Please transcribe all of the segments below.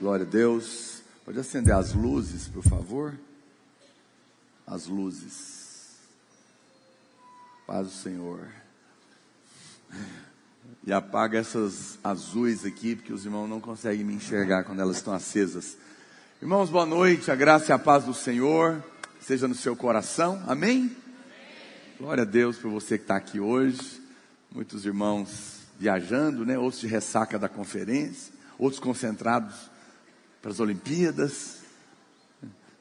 Glória a Deus. Pode acender as luzes, por favor? As luzes. Paz do Senhor. E apaga essas azuis aqui, porque os irmãos não conseguem me enxergar quando elas estão acesas. Irmãos, boa noite. A graça e a paz do Senhor seja no seu coração. Amém? Glória a Deus por você que está aqui hoje. Muitos irmãos viajando, né? Outros de ressaca da conferência, outros concentrados para as Olimpíadas,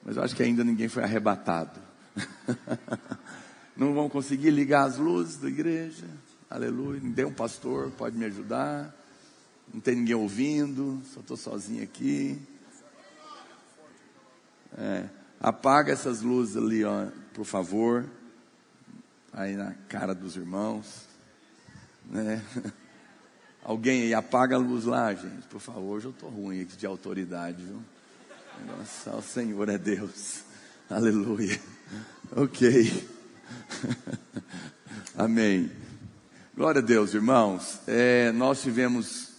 mas eu acho que ainda ninguém foi arrebatado. Não vão conseguir ligar as luzes da igreja, aleluia. Não um pastor, pode me ajudar. Não tem ninguém ouvindo, só estou sozinho aqui. É, apaga essas luzes ali, ó, por favor. Aí na cara dos irmãos. Né? Alguém aí apaga a luz lá, gente, por favor. Hoje eu estou ruim aqui de autoridade, viu? Nossa, o Senhor é Deus. Aleluia. Ok. Amém. Glória a Deus, irmãos. É, nós tivemos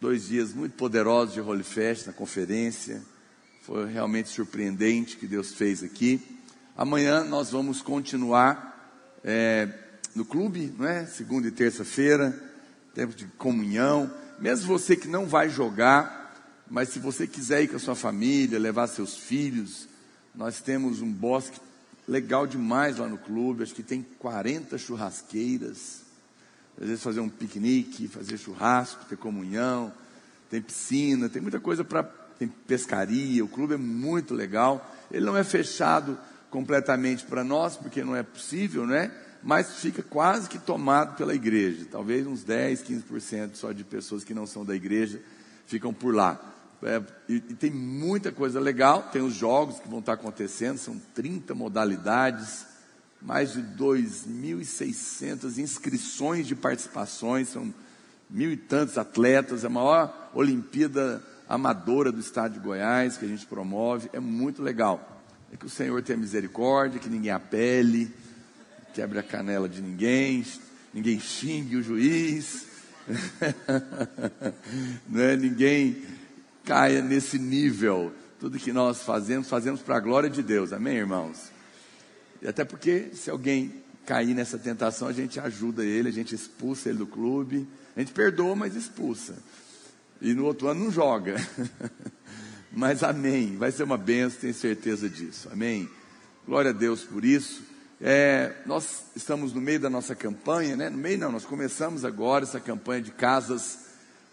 dois dias muito poderosos de Holy Fest na conferência. Foi realmente surpreendente o que Deus fez aqui. Amanhã nós vamos continuar é, no clube, não é? Segunda e terça-feira tempo de comunhão. Mesmo você que não vai jogar, mas se você quiser ir com a sua família, levar seus filhos, nós temos um bosque legal demais lá no clube. Acho que tem 40 churrasqueiras. Às vezes fazer um piquenique, fazer churrasco, ter comunhão, tem piscina, tem muita coisa para. Tem pescaria, o clube é muito legal. Ele não é fechado completamente para nós, porque não é possível, não é? Mas fica quase que tomado pela igreja. Talvez uns 10, 15% só de pessoas que não são da igreja ficam por lá. É, e, e, tem muita coisa legal, tem os jogos que vão estar acontecendo, são 30 modalidades, mais de 2.600 inscrições de participações, são mil e tantos atletas, a maior Olimpíada amadora do estado de Goiás que a gente promove, é muito legal. É que o Senhor tenha misericórdia, que ninguém apele, quebre a canela de ninguém, ninguém xingue o juiz, não é? ninguém caia nesse nível. Tudo que nós fazemos, fazemos para a glória de Deus, amém, irmãos? E até porque, se alguém cair nessa tentação, a gente ajuda ele, a gente expulsa ele do clube, a gente perdoa, mas expulsa. E no outro ano não joga. mas amém, vai ser uma benção, tenho certeza disso, amém? Glória a Deus por isso. É, nós estamos no meio da nossa campanha, né? No meio não, nós começamos agora essa campanha de casas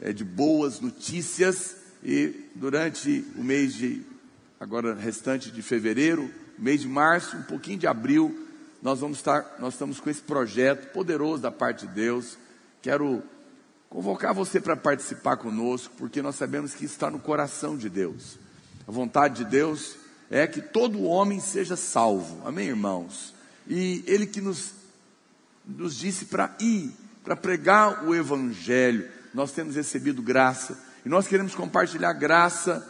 é, de boas notícias e durante o mês de agora restante de fevereiro, mês de março, um pouquinho de abril, nós vamos estar, nós estamos com esse projeto poderoso da parte de Deus. Quero convocar você para participar conosco, porque nós sabemos que está no coração de Deus. A vontade de Deus é que todo homem seja salvo. Amém, irmãos? E ele que nos, nos disse para ir, para pregar o Evangelho. Nós temos recebido graça e nós queremos compartilhar graça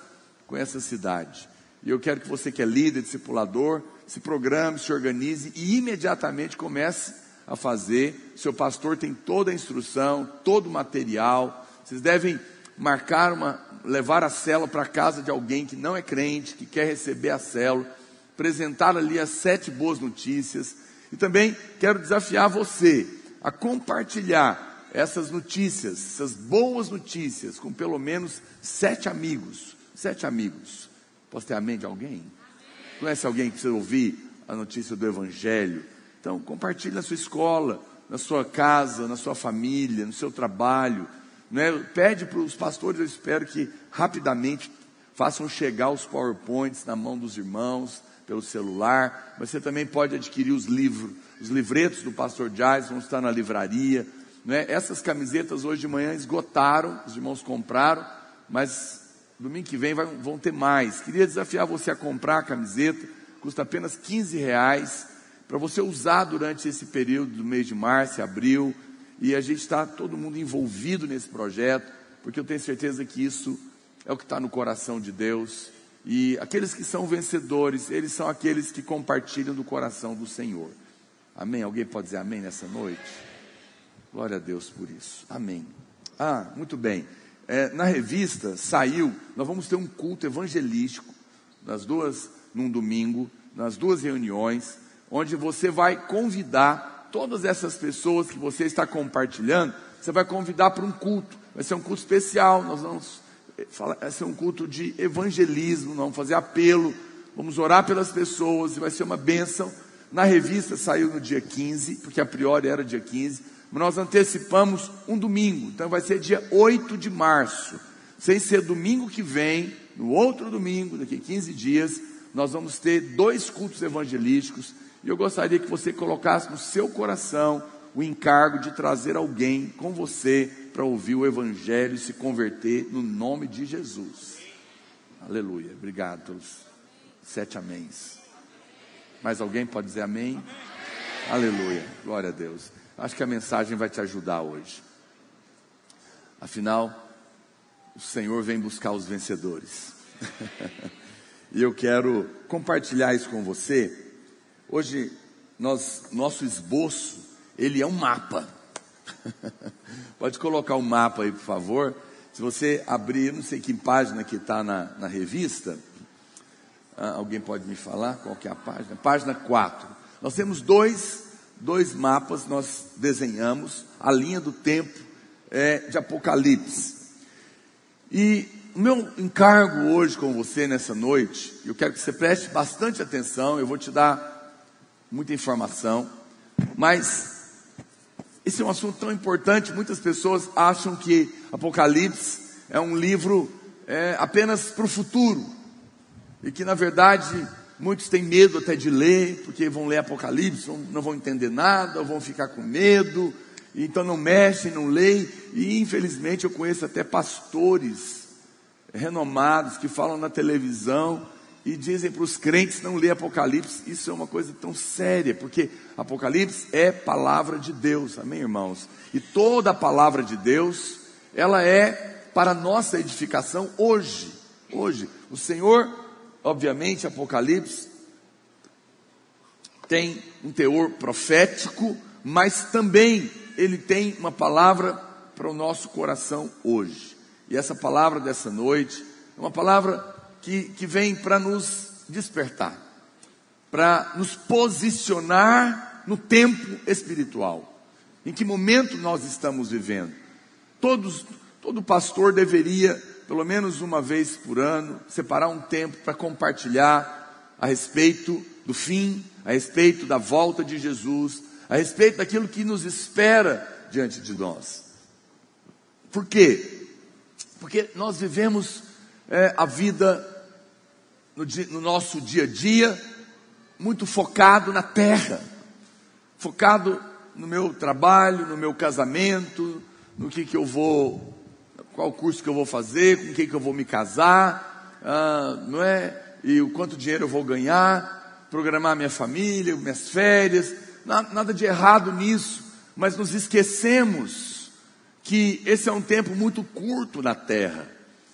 com essa cidade. E eu quero que você que é líder, discipulador, se programe, se organize e imediatamente comece a fazer. Seu pastor tem toda a instrução, todo o material. Vocês devem marcar uma, levar a célula para casa de alguém que não é crente, que quer receber a célula apresentar ali as sete boas notícias. E também quero desafiar você a compartilhar essas notícias, essas boas notícias, com pelo menos sete amigos. Sete amigos. Posso ter amém de alguém? Conhece alguém que precisa ouvir a notícia do Evangelho? Então, compartilhe na sua escola, na sua casa, na sua família, no seu trabalho. Né? Pede para os pastores, eu espero que rapidamente façam chegar os PowerPoints na mão dos irmãos pelo celular, mas você também pode adquirir os livros, os livretos do Pastor Jais, vão estar na livraria. Né? Essas camisetas hoje de manhã esgotaram, os irmãos compraram, mas domingo que vem vai, vão ter mais. Queria desafiar você a comprar a camiseta, custa apenas 15 reais, para você usar durante esse período do mês de março abril, e a gente está todo mundo envolvido nesse projeto, porque eu tenho certeza que isso é o que está no coração de Deus e aqueles que são vencedores, eles são aqueles que compartilham do coração do Senhor. Amém? Alguém pode dizer amém nessa noite? Glória a Deus por isso. Amém. Ah, muito bem. é, na revista saiu, nós vamos ter um culto evangelístico, nas duas, num domingo, nas duas reuniões, onde você vai convidar todas essas pessoas que você está compartilhando, você vai convidar para um culto. Vai ser um culto especial, nós vamos falar, vai ser um culto de evangelismo, vamos fazer apelo, vamos orar pelas pessoas e vai ser uma bênção. Na revista saiu no dia 15, porque a priori era dia 15, mas nós antecipamos um domingo, então vai ser dia 8 de março, sem ser domingo que vem, no outro domingo, daqui a 15 dias, nós vamos ter dois cultos evangelísticos, e eu gostaria que você colocasse no seu coração o encargo de trazer alguém com você para ouvir o Evangelho e se converter no nome de Jesus. Aleluia. Obrigado sete améns. Mais alguém pode dizer amém? amém? Aleluia. Glória a Deus. Acho que a mensagem vai te ajudar hoje. Afinal, o Senhor vem buscar os vencedores. e eu quero compartilhar isso com você. Hoje, nós, nosso esboço, ele é um mapa. Pode colocar o um mapa aí, por favor. Se você abrir, não sei que página que está na, na, revista, ah, alguém pode me falar qual que é a página? Página 4. Nós temos dois dois mapas nós desenhamos, a linha do tempo é, de Apocalipse. E o meu encargo hoje com você nessa noite, eu quero que você preste bastante atenção, eu vou te dar muita informação, mas esse é um assunto tão importante, muitas pessoas acham que Apocalipse é um livro é, apenas para o futuro, e que na verdade Muitos têm medo até de ler, porque vão ler Apocalipse, não vão entender nada, vão ficar com medo, então não mexem, não leem. E infelizmente eu conheço até pastores renomados que falam na televisão e dizem para os crentes não ler Apocalipse. Isso é uma coisa tão séria, porque Apocalipse é palavra de Deus, amém, irmãos? E toda a palavra de Deus, ela é para nossa edificação hoje. Hoje, o Senhor obviamente, Apocalipse tem um teor profético, mas também ele tem uma palavra para o nosso coração hoje. E essa palavra dessa noite é uma palavra que, que vem para nos despertar, para nos posicionar no tempo espiritual. Em que momento nós estamos vivendo? Todos, todo pastor deveria pelo menos uma vez por ano, separar um tempo para compartilhar a respeito do fim, a respeito da volta de Jesus, a respeito daquilo que nos espera diante de nós. Por quê? Porque nós vivemos é, a vida no, no nosso dia a dia muito focado na terra, focado no meu trabalho, no meu casamento, no que, que eu vou qual curso que eu vou fazer, com quem que eu vou me casar, ah, não é? E o quanto dinheiro eu vou ganhar, programar minha família, minhas férias, nada de errado nisso, mas nos esquecemos que esse é um tempo muito curto na terra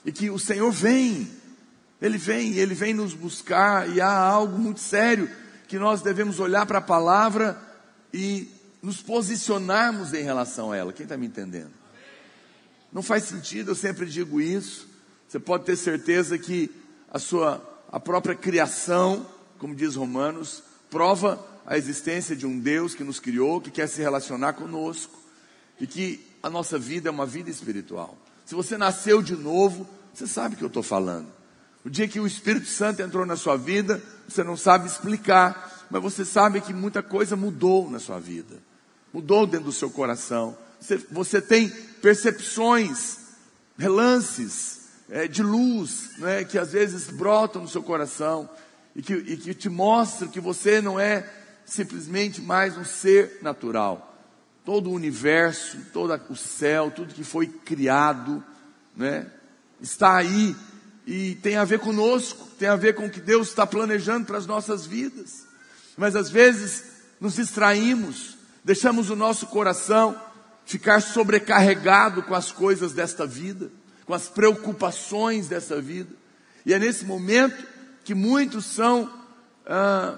e que o Senhor vem, Ele vem, Ele vem nos buscar e há algo muito sério que nós devemos olhar para a palavra e nos posicionarmos em relação a ela. Quem está me entendendo? Não faz sentido, eu sempre digo isso. Você pode ter certeza que a sua a própria criação, como diz Romanos, prova a existência de um Deus que nos criou, que quer se relacionar conosco e que a nossa vida é uma vida espiritual. Se você nasceu de novo, você sabe o que eu estou falando. O dia que o Espírito Santo entrou na sua vida, você não sabe explicar, mas você sabe que muita coisa mudou na sua vida, mudou dentro do seu coração. Você, você tem percepções, relances é, de luz, né, que às vezes brotam no seu coração e que, e que te mostram que você não é simplesmente mais um ser natural. Todo o universo, todo o céu, tudo que foi criado, né, está aí e tem a ver conosco, tem a ver com o que Deus está planejando para as nossas vidas. Mas às vezes nos distraímos, deixamos o nosso coração ficar sobrecarregado com as coisas desta vida, com as preocupações dessa vida. E é nesse momento que muitos são ah,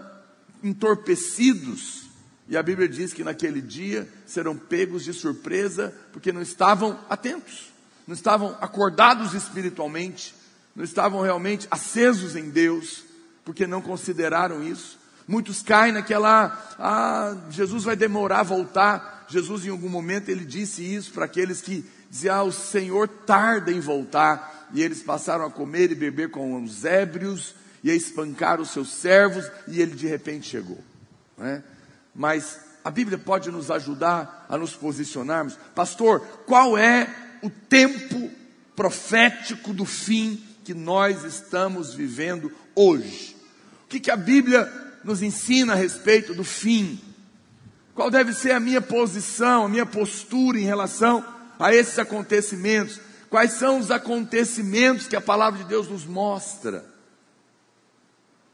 entorpecidos. E a Bíblia diz que naquele dia serão pegos de surpresa porque não estavam atentos, não estavam acordados espiritualmente, não estavam realmente acesos em Deus, porque não consideraram isso. Muitos caem naquela, ah, Jesus vai demorar a voltar. Jesus, em algum momento, ele disse isso para aqueles que diziam, ah, o Senhor tarda em voltar. E eles passaram a comer e beber com os ébrios e a espancar os seus servos, e ele de repente chegou. Né? Mas a Bíblia pode nos ajudar a nos posicionarmos. Pastor, qual é o tempo profético do fim que nós estamos vivendo hoje? O que, que a Bíblia nos ensina a respeito do fim? Qual deve ser a minha posição, a minha postura em relação a esses acontecimentos? Quais são os acontecimentos que a palavra de Deus nos mostra?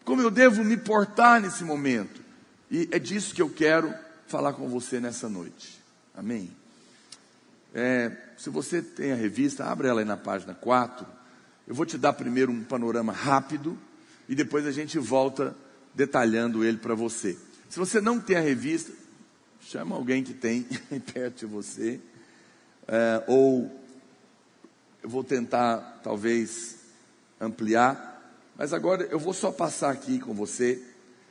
Como eu devo me portar nesse momento? E é disso que eu quero falar com você nessa noite. Amém? É, se você tem a revista, abre ela aí na página 4. Eu vou te dar primeiro um panorama rápido e depois a gente volta detalhando ele para você. Se você não tem a revista, chama alguém que tem perto de você. É, ou eu vou tentar talvez ampliar, mas agora eu vou só passar aqui com você.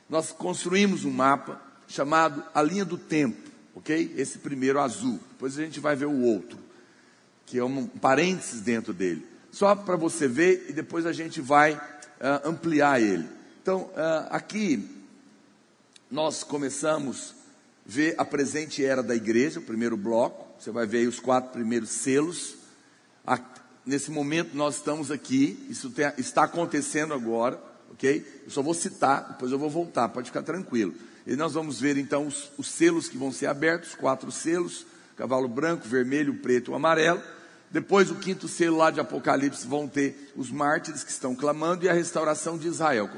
Nós construímos um mapa chamado a linha do tempo, ok? Esse primeiro azul. Depois a gente vai ver o outro, que é um parênteses dentro dele. Só para você ver e depois a gente vai uh, ampliar ele. Então, uh, aqui nós começamos a ver a presente era da igreja, o primeiro bloco. Você vai ver aí os quatro primeiros selos. Nesse momento nós estamos aqui, isso tem, está acontecendo agora, ok? Eu só vou citar, depois eu vou voltar, pode ficar tranquilo. E nós vamos ver então os, os selos que vão ser abertos, quatro selos, cavalo branco, vermelho, preto, amarelo. Depois o quinto selo lá de Apocalipse vão ter os mártires que estão clamando e a restauração de Israel.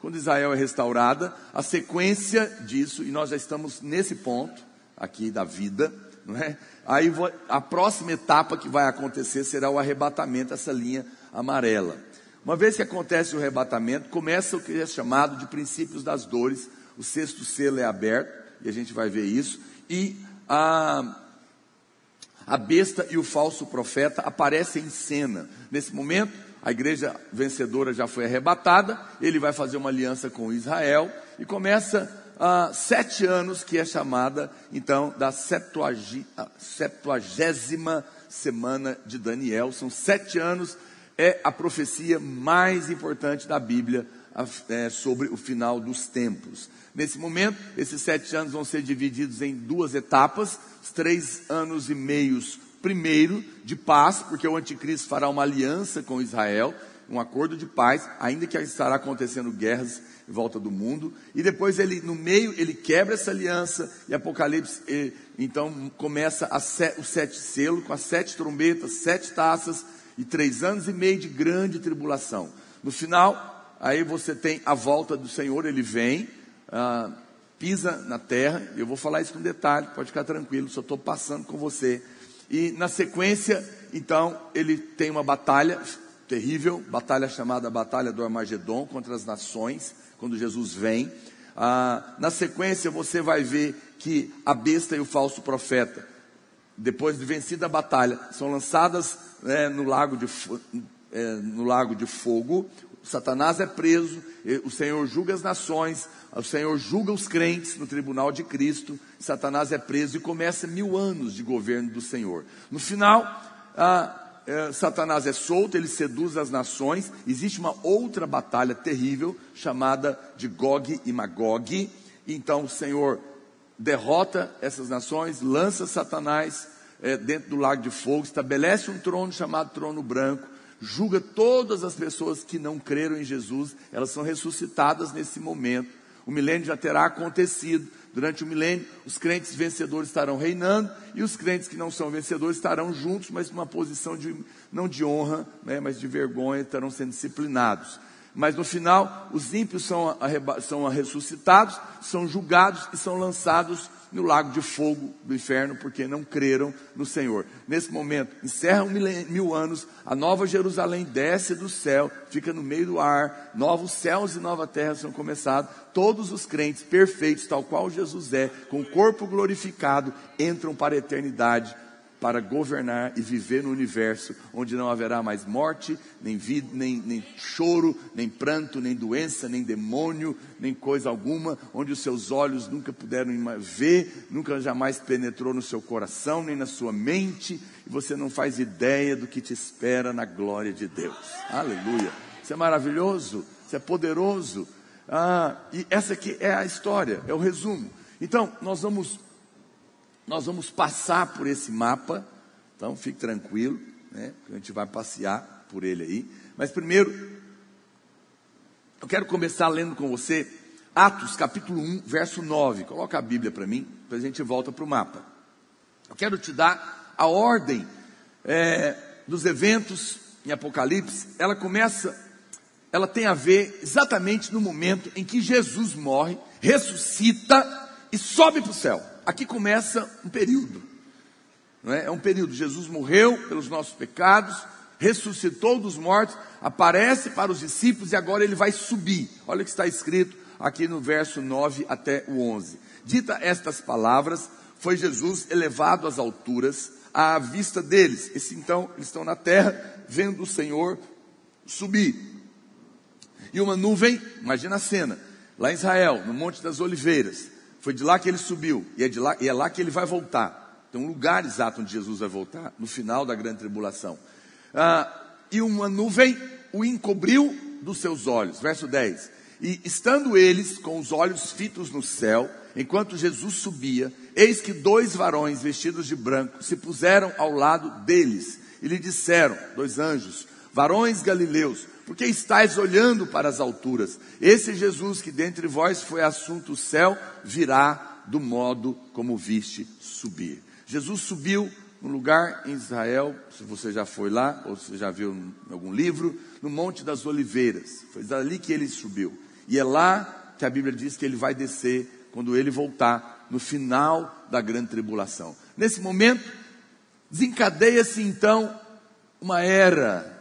Quando, Israel é restaurada, a sequência disso, e nós já estamos nesse ponto aqui da vida, não é? Aí a próxima etapa que vai acontecer será o arrebatamento, essa linha amarela. Uma vez que acontece o arrebatamento, começa o que é chamado de princípios das dores, o sexto selo é aberto, e a gente vai ver isso, e a, a besta e o falso profeta aparecem em cena. Nesse momento, a igreja vencedora já foi arrebatada, ele vai fazer uma aliança com Israel, e começa Uh, sete anos, que é chamada então da septuagésima semana de Daniel. São sete anos, é a profecia mais importante da Bíblia é, sobre o final dos tempos. Nesse momento, esses sete anos vão ser divididos em duas etapas, três anos e meios, primeiro, de paz, porque o anticristo fará uma aliança com Israel, um acordo de paz, ainda que estará acontecendo guerras em volta do mundo, e depois ele, no meio, ele quebra essa aliança, e Apocalipse, então começa set, o sete selo, com as sete trombetas, sete taças, e três anos e meio de grande tribulação. No final, aí você tem a volta do Senhor, ele vem, ah, pisa na terra, eu vou falar isso com detalhe, pode ficar tranquilo, só estou passando com você. E na sequência, então, ele tem uma batalha terrível, batalha chamada Batalha do Armagedon contra as nações, quando Jesus vem. Ah, na sequência, você vai ver que a besta e o falso profeta, depois de vencida a batalha, são lançadas né, no, lago de, é, no lago de fogo. Satanás é preso, o Senhor julga as nações, o Senhor julga os crentes no tribunal de Cristo, Satanás é preso e começa mil anos de governo do Senhor. No final, ah, é, Satanás é solto, ele seduz as nações. Existe uma outra batalha terrível chamada de Gog e Magog. Então o Senhor derrota essas nações, lança Satanás é, dentro do lago de fogo, estabelece um trono chamado trono branco, julga todas as pessoas que não creram em Jesus, elas são ressuscitadas nesse momento o milênio já terá acontecido. Durante o milênio, os crentes vencedores estarão reinando e os crentes que não são vencedores estarão juntos, mas numa posição de, não de honra, né, mas de vergonha, estarão sendo disciplinados. Mas no final, os ímpios são, são ressuscitados, são julgados e são lançados no lago de fogo do inferno, porque não creram no Senhor. Nesse momento, encerra um mil, mil anos, a nova Jerusalém desce do céu, fica no meio do ar, novos céus e nova terra são começados, todos os crentes perfeitos, tal qual Jesus é, com o corpo glorificado, entram para a eternidade para governar e viver no universo onde não haverá mais morte, nem vida, nem, nem choro, nem pranto, nem doença, nem demônio, nem coisa alguma, onde os seus olhos nunca puderam ver, nunca jamais penetrou no seu coração, nem na sua mente, e você não faz ideia do que te espera na glória de Deus. Aleluia. Isso é maravilhoso, isso é poderoso. Ah, e essa aqui é a história, é o resumo. Então, nós vamos nós vamos passar por esse mapa, então fique tranquilo, né? A gente vai passear por ele aí. Mas primeiro, eu quero começar lendo com você Atos capítulo 1, verso 9. Coloca a Bíblia para mim, depois a gente volta para o mapa. Eu quero te dar a ordem é, dos eventos em Apocalipse. Ela começa, ela tem a ver exatamente no momento em que Jesus morre, ressuscita e sobe para o céu aqui começa um período. Não é? é um período. Jesus morreu pelos nossos pecados, ressuscitou dos mortos, aparece para os discípulos e agora ele vai subir. Olha o que está escrito aqui no verso 9 até o 11. Dita estas palavras, foi Jesus elevado às alturas à vista deles. Esse então, eles estão na terra, vendo o Senhor subir. E uma nuvem, imagina a cena, lá em Israel, no Monte das Oliveiras. Foi de lá que ele subiu, e é, de lá, e é lá que ele vai voltar. Tem um lugar exato onde Jesus vai voltar, no final da grande tribulação. Ah, e uma nuvem o encobriu dos seus olhos. Verso 10. E estando eles com os olhos fitos no céu, enquanto Jesus subia, eis que dois varões vestidos de branco se puseram ao lado deles e lhe disseram, dois anjos, varões galileus, porque estáis olhando para as alturas? Esse Jesus que dentre vós foi assunto o céu, virá do modo como viste subir. Jesus subiu no lugar em Israel, se você já foi lá, ou se já viu em algum livro, no Monte das Oliveiras. Foi ali que ele subiu. E é lá que a Bíblia diz que ele vai descer quando ele voltar, no final da grande tribulação. Nesse momento, desencadeia-se então uma era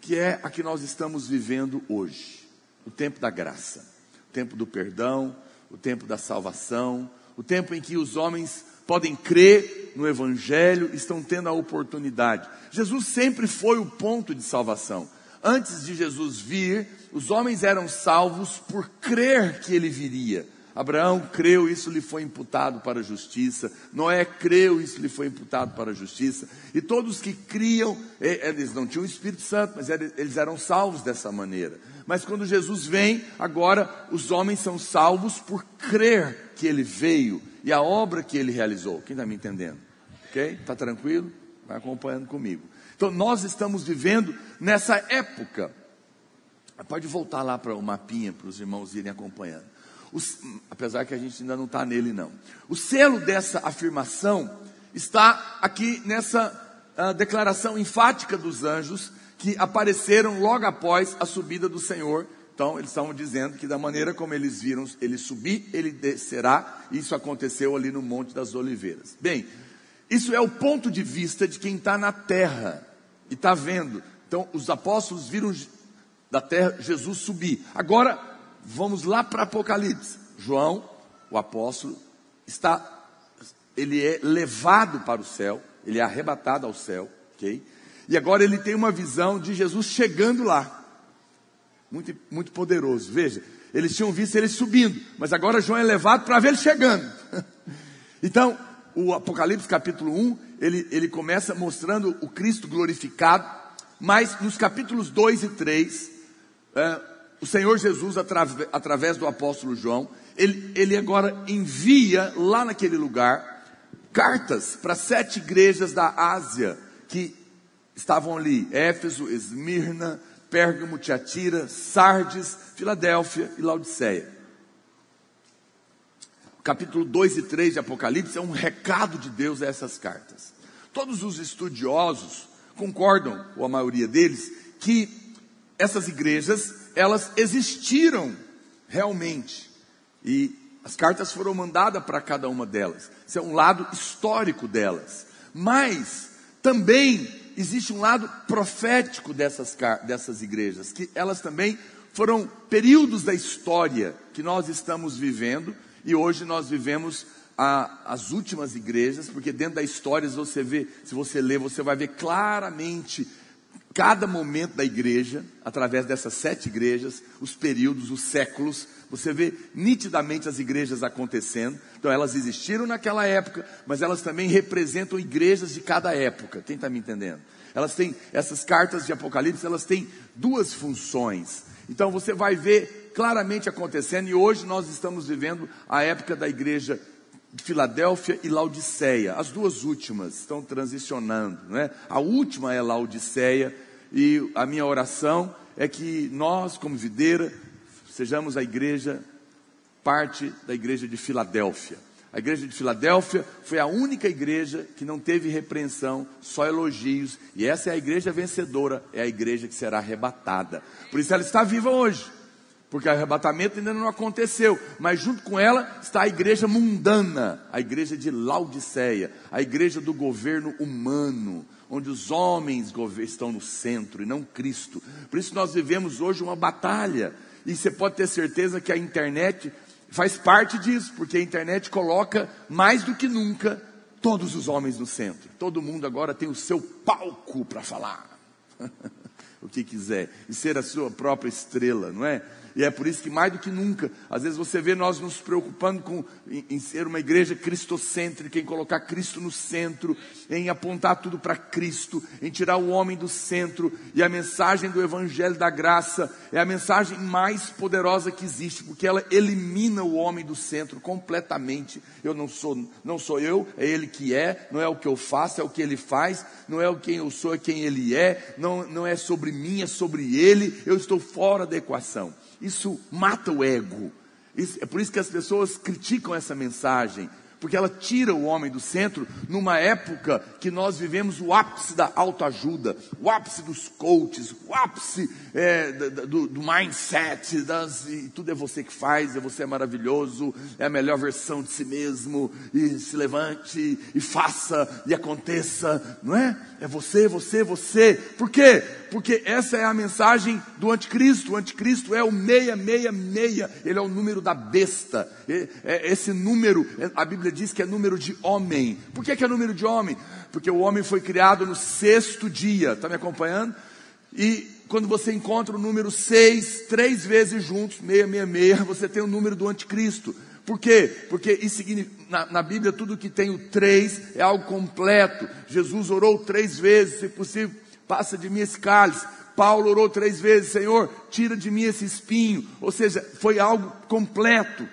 que é a que nós estamos vivendo hoje. O tempo da graça, o tempo do perdão, o tempo da salvação, o tempo em que os homens podem crer no Evangelho, estão tendo a oportunidade. Jesus sempre foi o ponto de salvação. Antes de Jesus vir, os homens eram salvos por crer que ele viria. Abraão creu, isso lhe foi imputado para a justiça. Noé creu, isso lhe foi imputado para a justiça. E todos que criam, eles não tinham o Espírito Santo, mas eles eram salvos dessa maneira. Mas quando Jesus vem, agora os homens são salvos por crer que ele veio e a obra que ele realizou. Quem está me entendendo? Ok? Está tranquilo? Vai acompanhando comigo. Então nós estamos vivendo nessa época. Pode voltar lá para o mapinha para os irmãos irem acompanhando apesar que a gente ainda não está nele, não. O selo dessa afirmação está aqui nessa uh, declaração enfática dos anjos que apareceram logo após a subida do Senhor. Então, eles estavam dizendo que da maneira como eles viram ele subir, ele descerá. Isso aconteceu ali no Monte das Oliveiras. Bem, isso é o ponto de vista de quem está na terra e está vendo. Então, os apóstolos viram da terra Jesus subir. Agora, vamos lá para Apocalipse. João, o apóstolo, está, ele é levado para o céu, ele é arrebatado ao céu, ok? E agora ele tem uma visão de Jesus chegando lá. Muito, muito poderoso. Veja, eles tinham visto ele subindo, mas agora João é levado para ver ele chegando. então, o Apocalipse capítulo 1, ele, ele começa mostrando o Cristo glorificado, mas nos capítulos 2 e 3, é, o Senhor Jesus, através do apóstolo João, ele, ele agora envia lá naquele lugar cartas para sete igrejas da Ásia que estavam ali: Éfeso, Esmirna, Pérgamo, Tiatira, Sardes, Filadélfia e Laodiceia. Capítulo 2 e 3 de Apocalipse é um recado de Deus a essas cartas. Todos os estudiosos concordam, ou a maioria deles, que essas igrejas elas existiram realmente. E as cartas foram mandadas para cada uma delas. Isso é um lado histórico delas. Mas também existe um lado profético dessas, dessas igrejas, que elas também foram períodos da história que nós estamos vivendo e hoje nós vivemos a, as últimas igrejas, porque dentro da história, você vê, se você ler, você vai ver claramente cada momento da igreja, através dessas sete igrejas, os períodos, os séculos, você vê nitidamente as igrejas acontecendo. Então, elas existiram naquela época, mas elas também representam igrejas de cada época. Quem está me entendendo? Elas têm, essas cartas de Apocalipse, elas têm duas funções. Então, você vai ver claramente acontecendo, e hoje nós estamos vivendo a época da igreja Filadélfia e Laodiceia. As duas últimas estão transicionando, né? A última é Laodiceia, e a minha oração é que nós, como videira, sejamos a igreja, parte da igreja de Filadélfia. A igreja de Filadélfia foi a única igreja que não teve repreensão, só elogios, e essa é a igreja vencedora, é a igreja que será arrebatada. Por isso ela está viva hoje, porque o arrebatamento ainda não aconteceu, mas junto com ela está a igreja mundana, a igreja de Laodiceia, a igreja do governo humano, onde os homens estão no centro e não Cristo. Por isso nós vivemos hoje uma batalha e você pode ter certeza que a internet faz parte disso, porque a internet coloca mais do que nunca todos os homens no centro. Todo mundo agora tem o seu palco para falar o que quiser e ser a sua própria estrela, não é? E é por isso que mais do que nunca, às vezes você vê nós nos preocupando com em, em ser uma igreja cristocêntrica, em colocar Cristo no centro, em apontar tudo para Cristo, em tirar o homem do centro. E a mensagem do evangelho da graça é a mensagem mais poderosa que existe, porque ela elimina o homem do centro completamente. Eu não sou, não sou eu, é ele que é, não é o que eu faço, é o que ele faz, não é o quem eu sou, é quem ele é, não, não é sobre mim, é sobre ele. Eu estou fora da equação. Isso mata o ego. Isso, é por isso que as pessoas criticam essa mensagem porque ela tira o homem do centro numa época que nós vivemos o ápice da autoajuda, o ápice dos coaches, o ápice é, do, do, mindset, das, tudo é você que faz, é você é maravilhoso, é a melhor versão de si mesmo, e se levante, e faça, e aconteça, não é? É você, você, você. Por quê? Porque essa é a mensagem do anticristo. O anticristo é o 666, ele é o número da besta. É, esse número, a Bíblia diz que é número de homem. Por que, é número de homem? Porque o homem foi criado no sexto dia. Está me acompanhando? E quando você encontra o número 6, três vezes juntos, 666, você tem o número do anticristo. Por quê? Porque isso na, na Bíblia tudo que tem o três é algo completo. Jesus orou três vezes, se possível, passa de mim esse cálice. Paulo orou três vezes, Senhor, tira de mim esse espinho. Ou seja, foi algo completo.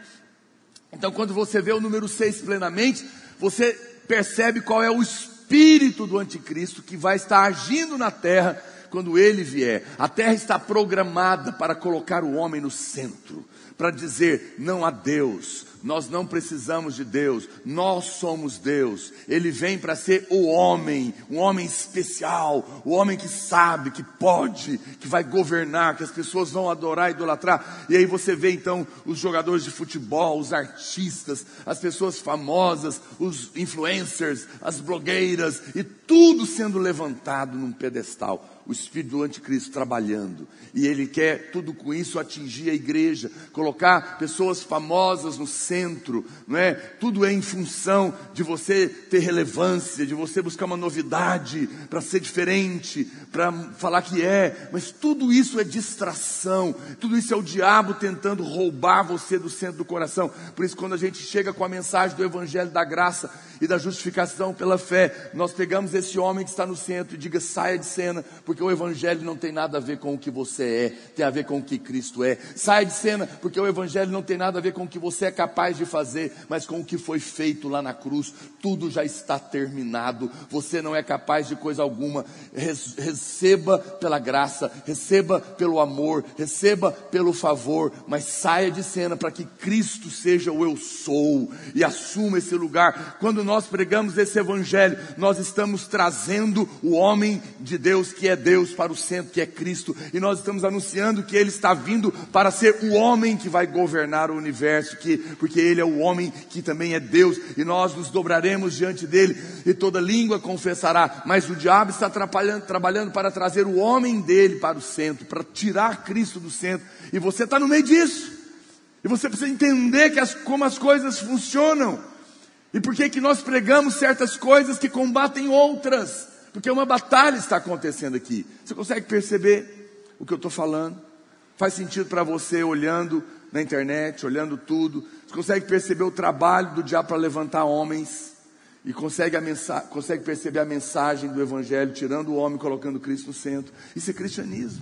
Então, quando você vê o número 6 plenamente, você percebe qual é o espírito do anticristo que vai estar agindo na terra quando ele vier. A terra está programada para colocar o homem no centro, para dizer não a Deus, nós não precisamos de Deus, nós somos Deus. Ele vem para ser o homem, um homem especial, o homem que sabe, que pode, que vai governar, que as pessoas vão adorar, idolatrar. E aí você vê então os jogadores de futebol, os artistas, as pessoas famosas, os influencers, as blogueiras e tudo sendo levantado num pedestal o espírito do anticristo trabalhando. E ele quer tudo com isso atingir a igreja, colocar pessoas famosas no centro, não é? Tudo é em função de você ter relevância, de você buscar uma novidade para ser diferente, para falar que é, mas tudo isso é distração. Tudo isso é o diabo tentando roubar você do centro do coração. Por isso quando a gente chega com a mensagem do evangelho da graça e da justificação pela fé, nós pegamos esse homem que está no centro e diga saia de cena, porque o Evangelho não tem nada a ver com o que você é, tem a ver com o que Cristo é. Sai de cena, porque o Evangelho não tem nada a ver com o que você é capaz de fazer, mas com o que foi feito lá na cruz. Tudo já está terminado, você não é capaz de coisa alguma. Receba pela graça, receba pelo amor, receba pelo favor, mas saia de cena para que Cristo seja o eu sou e assuma esse lugar. Quando nós pregamos esse Evangelho, nós estamos trazendo o homem de Deus que é Deus para o centro, que é Cristo, e nós estamos anunciando que Ele está vindo para ser o homem que vai governar o universo, que, porque Ele é o homem que também é Deus, e nós nos dobraremos diante dele, e toda língua confessará. Mas o diabo está trabalhando, para trazer o homem dele para o centro, para tirar Cristo do centro, e você está no meio disso, e você precisa entender que as, como as coisas funcionam. E por que que nós pregamos certas coisas que combatem outras? Porque uma batalha está acontecendo aqui. Você consegue perceber o que eu estou falando? Faz sentido para você olhando na internet, olhando tudo. Você consegue perceber o trabalho do diabo para levantar homens e consegue, consegue perceber a mensagem do Evangelho, tirando o homem, colocando Cristo no centro. Isso é cristianismo,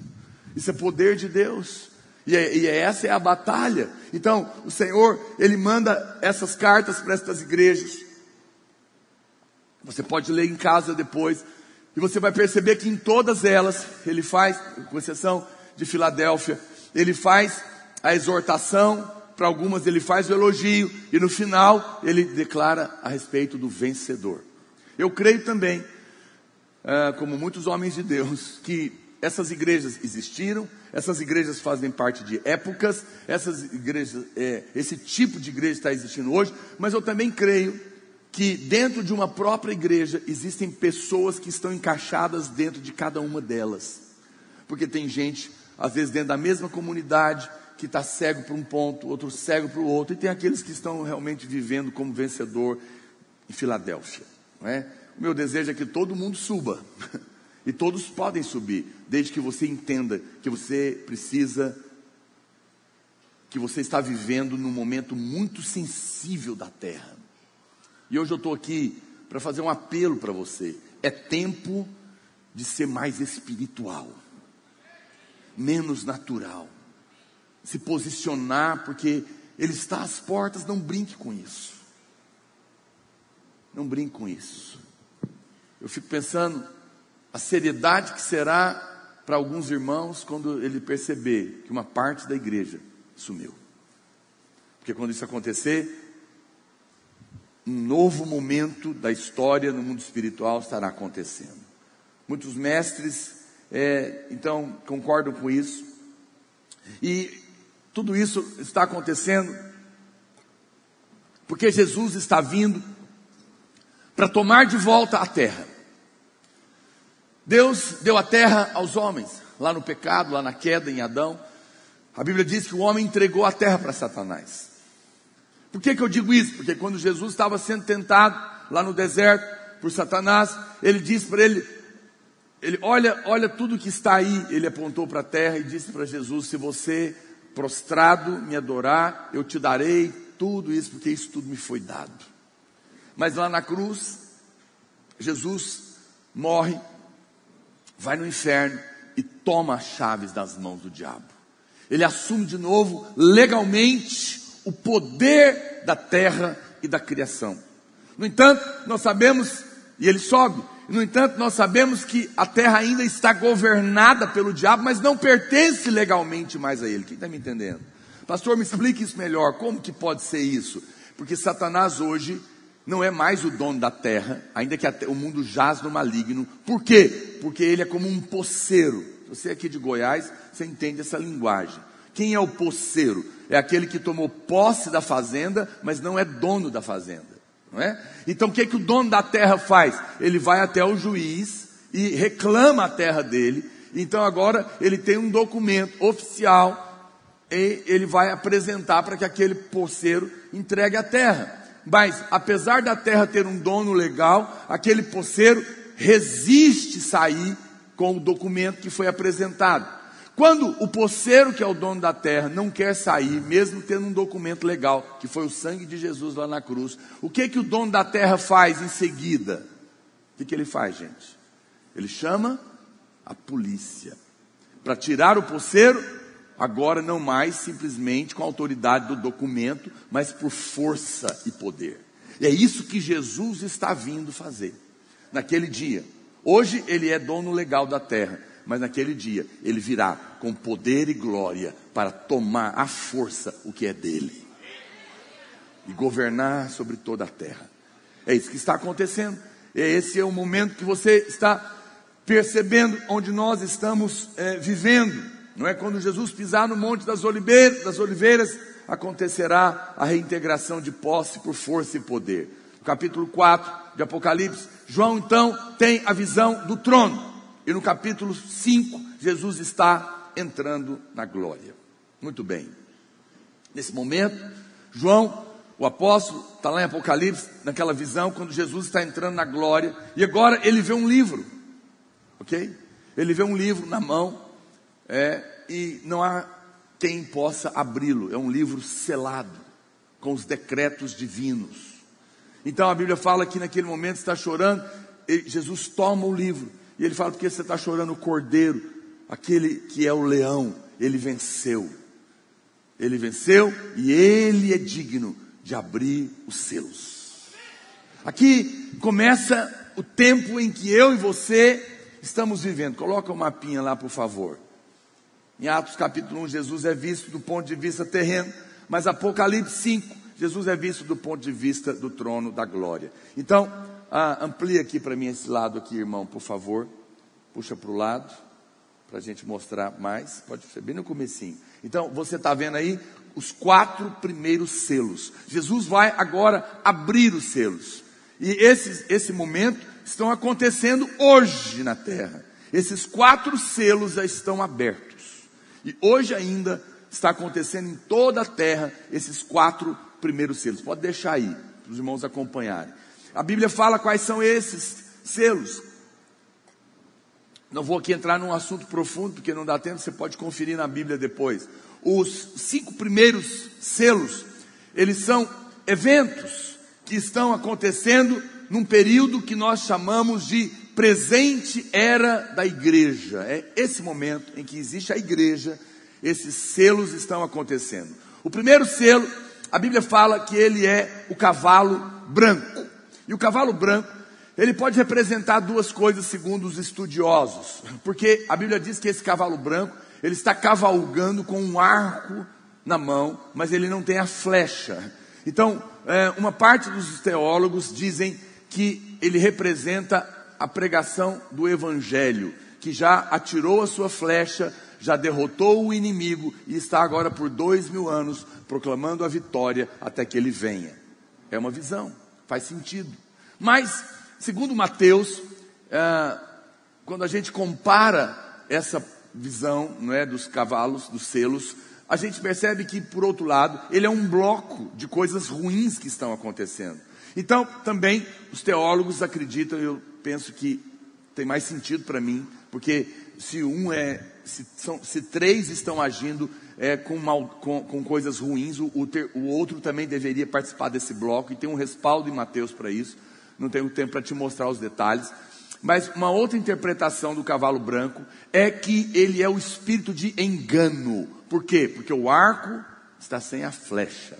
isso é poder de Deus. E, é, e é, essa é a batalha. Então, o Senhor, Ele manda essas cartas para estas igrejas. Você pode ler em casa depois, e você vai perceber que em todas elas, Ele faz, com exceção de Filadélfia, Ele faz a exortação, para algumas ele faz o elogio e no final ele declara a respeito do vencedor. Eu creio também, ah, como muitos homens de Deus, que essas igrejas existiram, essas igrejas fazem parte de épocas, essas igrejas, é, esse tipo de igreja está existindo hoje, mas eu também creio que dentro de uma própria igreja existem pessoas que estão encaixadas dentro de cada uma delas, porque tem gente, às vezes dentro da mesma comunidade, que está cego para um ponto, outro cego para o outro, e tem aqueles que estão realmente vivendo como vencedor em Filadélfia. Não é? O meu desejo é que todo mundo suba, e todos podem subir, desde que você entenda que você precisa, que você está vivendo num momento muito sensível da terra. E hoje eu estou aqui para fazer um apelo para você: é tempo de ser mais espiritual, menos natural se posicionar, porque Ele está às portas, não brinque com isso. Não brinque com isso. Eu fico pensando a seriedade que será para alguns irmãos quando ele perceber que uma parte da igreja sumiu. Porque quando isso acontecer, um novo momento da história no mundo espiritual estará acontecendo. Muitos mestres, é, então, concordam com isso. E tudo isso está acontecendo porque Jesus está vindo para tomar de volta a terra. Deus deu a terra aos homens, lá no pecado, lá na queda em Adão. A Bíblia diz que o homem entregou a terra para Satanás. Por que, que eu digo isso? Porque quando Jesus estava sendo tentado lá no deserto por Satanás, ele disse para ele: ele olha, olha tudo que está aí. Ele apontou para a terra e disse para Jesus: se você prostrado me adorar, eu te darei tudo isso, porque isso tudo me foi dado. Mas lá na cruz, Jesus morre, vai no inferno e toma as chaves das mãos do diabo. Ele assume de novo, legalmente, o poder da terra e da criação. No entanto, nós sabemos, e ele sobe, no entanto, nós sabemos que a terra ainda está governada pelo diabo, mas não pertence legalmente mais a ele. Quem está me entendendo? Pastor, me explique isso melhor. Como que pode ser isso? Porque Satanás hoje não é mais o dono da terra, ainda que o mundo jaz no maligno. Por quê? Porque ele é como um poceiro. Você aqui de Goiás, você entende essa linguagem. Quem é o poceiro? É aquele que tomou posse da fazenda, mas não é dono da fazenda não é? Então o que, é que o dono da terra faz? Ele vai até o juiz e reclama a terra dele. Então agora ele tem um documento oficial e ele vai apresentar para que aquele poceiro entregue a terra. Mas apesar da terra ter um dono legal, aquele poceiro resiste sair com o documento que foi apresentado. Quando o poceiro, que é o dono da terra, não quer sair, mesmo tendo um documento legal, que foi o sangue de Jesus lá na cruz, o que que o dono da terra faz em seguida? O que, que ele faz, gente? Ele chama a polícia para tirar o poceiro, agora não mais simplesmente com a autoridade do documento, mas por força e poder. E é isso que Jesus está vindo fazer naquele dia. Hoje ele é dono legal da terra mas naquele dia ele virá com poder e glória para tomar à força o que é dele e governar sobre toda a terra. É isso que está acontecendo. Esse é o momento que você está percebendo onde nós estamos é, vivendo. Não é quando Jesus pisar no monte das oliveiras, das oliveiras, acontecerá a reintegração de posse por força e poder. Capítulo 4 de Apocalipse, João então tem a visão do trono. E no capítulo 5, Jesus está entrando na glória. Muito bem. Nesse momento, João O apóstolo está lá em Apocalipse, naquela visão, quando Jesus está entrando na glória, e agora ele vê um livro, ok? Ele vê um livro na mão, é, e não há quem possa abri-lo, é um livro selado, com os decretos divinos. Então a Bíblia fala que naquele momento está chorando, Jesus toma o livro, e ele fala: porque você está chorando o cordeiro, aquele que é o leão, ele venceu. Ele venceu e ele é digno de abrir os selos. Aqui começa o tempo em que eu e você estamos vivendo. Coloca o mapinha lá, por favor. Em Atos capítulo 1, Jesus é visto do ponto de vista terreno, mas Apocalipse 5, Jesus é visto do ponto de vista do trono da glória. Então, ah, amplia aqui para mim esse lado aqui, irmão, por favor. Puxa para o lado, para a gente mostrar mais. Pode ser bem no comecinho. Então, você está vendo aí os quatro primeiros selos. Jesus vai agora abrir os selos. E esses, esse momento estão acontecendo hoje na terra. Esses quatro selos já estão abertos. E hoje ainda está acontecendo em toda a terra esses quatro primeiros selos. Pode deixar aí, para os irmãos acompanharem. A Bíblia fala quais são esses selos. Não vou aqui entrar num assunto profundo, porque não dá tempo, você pode conferir na Bíblia depois os cinco primeiros selos, eles são eventos que estão acontecendo num período que nós chamamos de presente era da igreja. É esse momento em que existe a igreja, esses selos estão acontecendo. O primeiro selo, a Bíblia fala que ele é o cavalo branco. E o cavalo branco, ele pode representar duas coisas segundo os estudiosos, porque a Bíblia diz que esse cavalo branco ele está cavalgando com um arco na mão, mas ele não tem a flecha. Então, é, uma parte dos teólogos dizem que ele representa a pregação do Evangelho, que já atirou a sua flecha, já derrotou o inimigo e está agora por dois mil anos proclamando a vitória até que ele venha. É uma visão, faz sentido. Mas, segundo Mateus, é, quando a gente compara essa visão não é, dos cavalos, dos selos, a gente percebe que, por outro lado, ele é um bloco de coisas ruins que estão acontecendo. Então, também, os teólogos acreditam, eu penso que tem mais sentido para mim, porque se um é, se, são, se três estão agindo é, com, mal, com, com coisas ruins, o, o, ter, o outro também deveria participar desse bloco, e tem um respaldo em Mateus para isso. Não tenho tempo para te mostrar os detalhes, mas uma outra interpretação do cavalo branco é que ele é o espírito de engano. Por quê? Porque o arco está sem a flecha.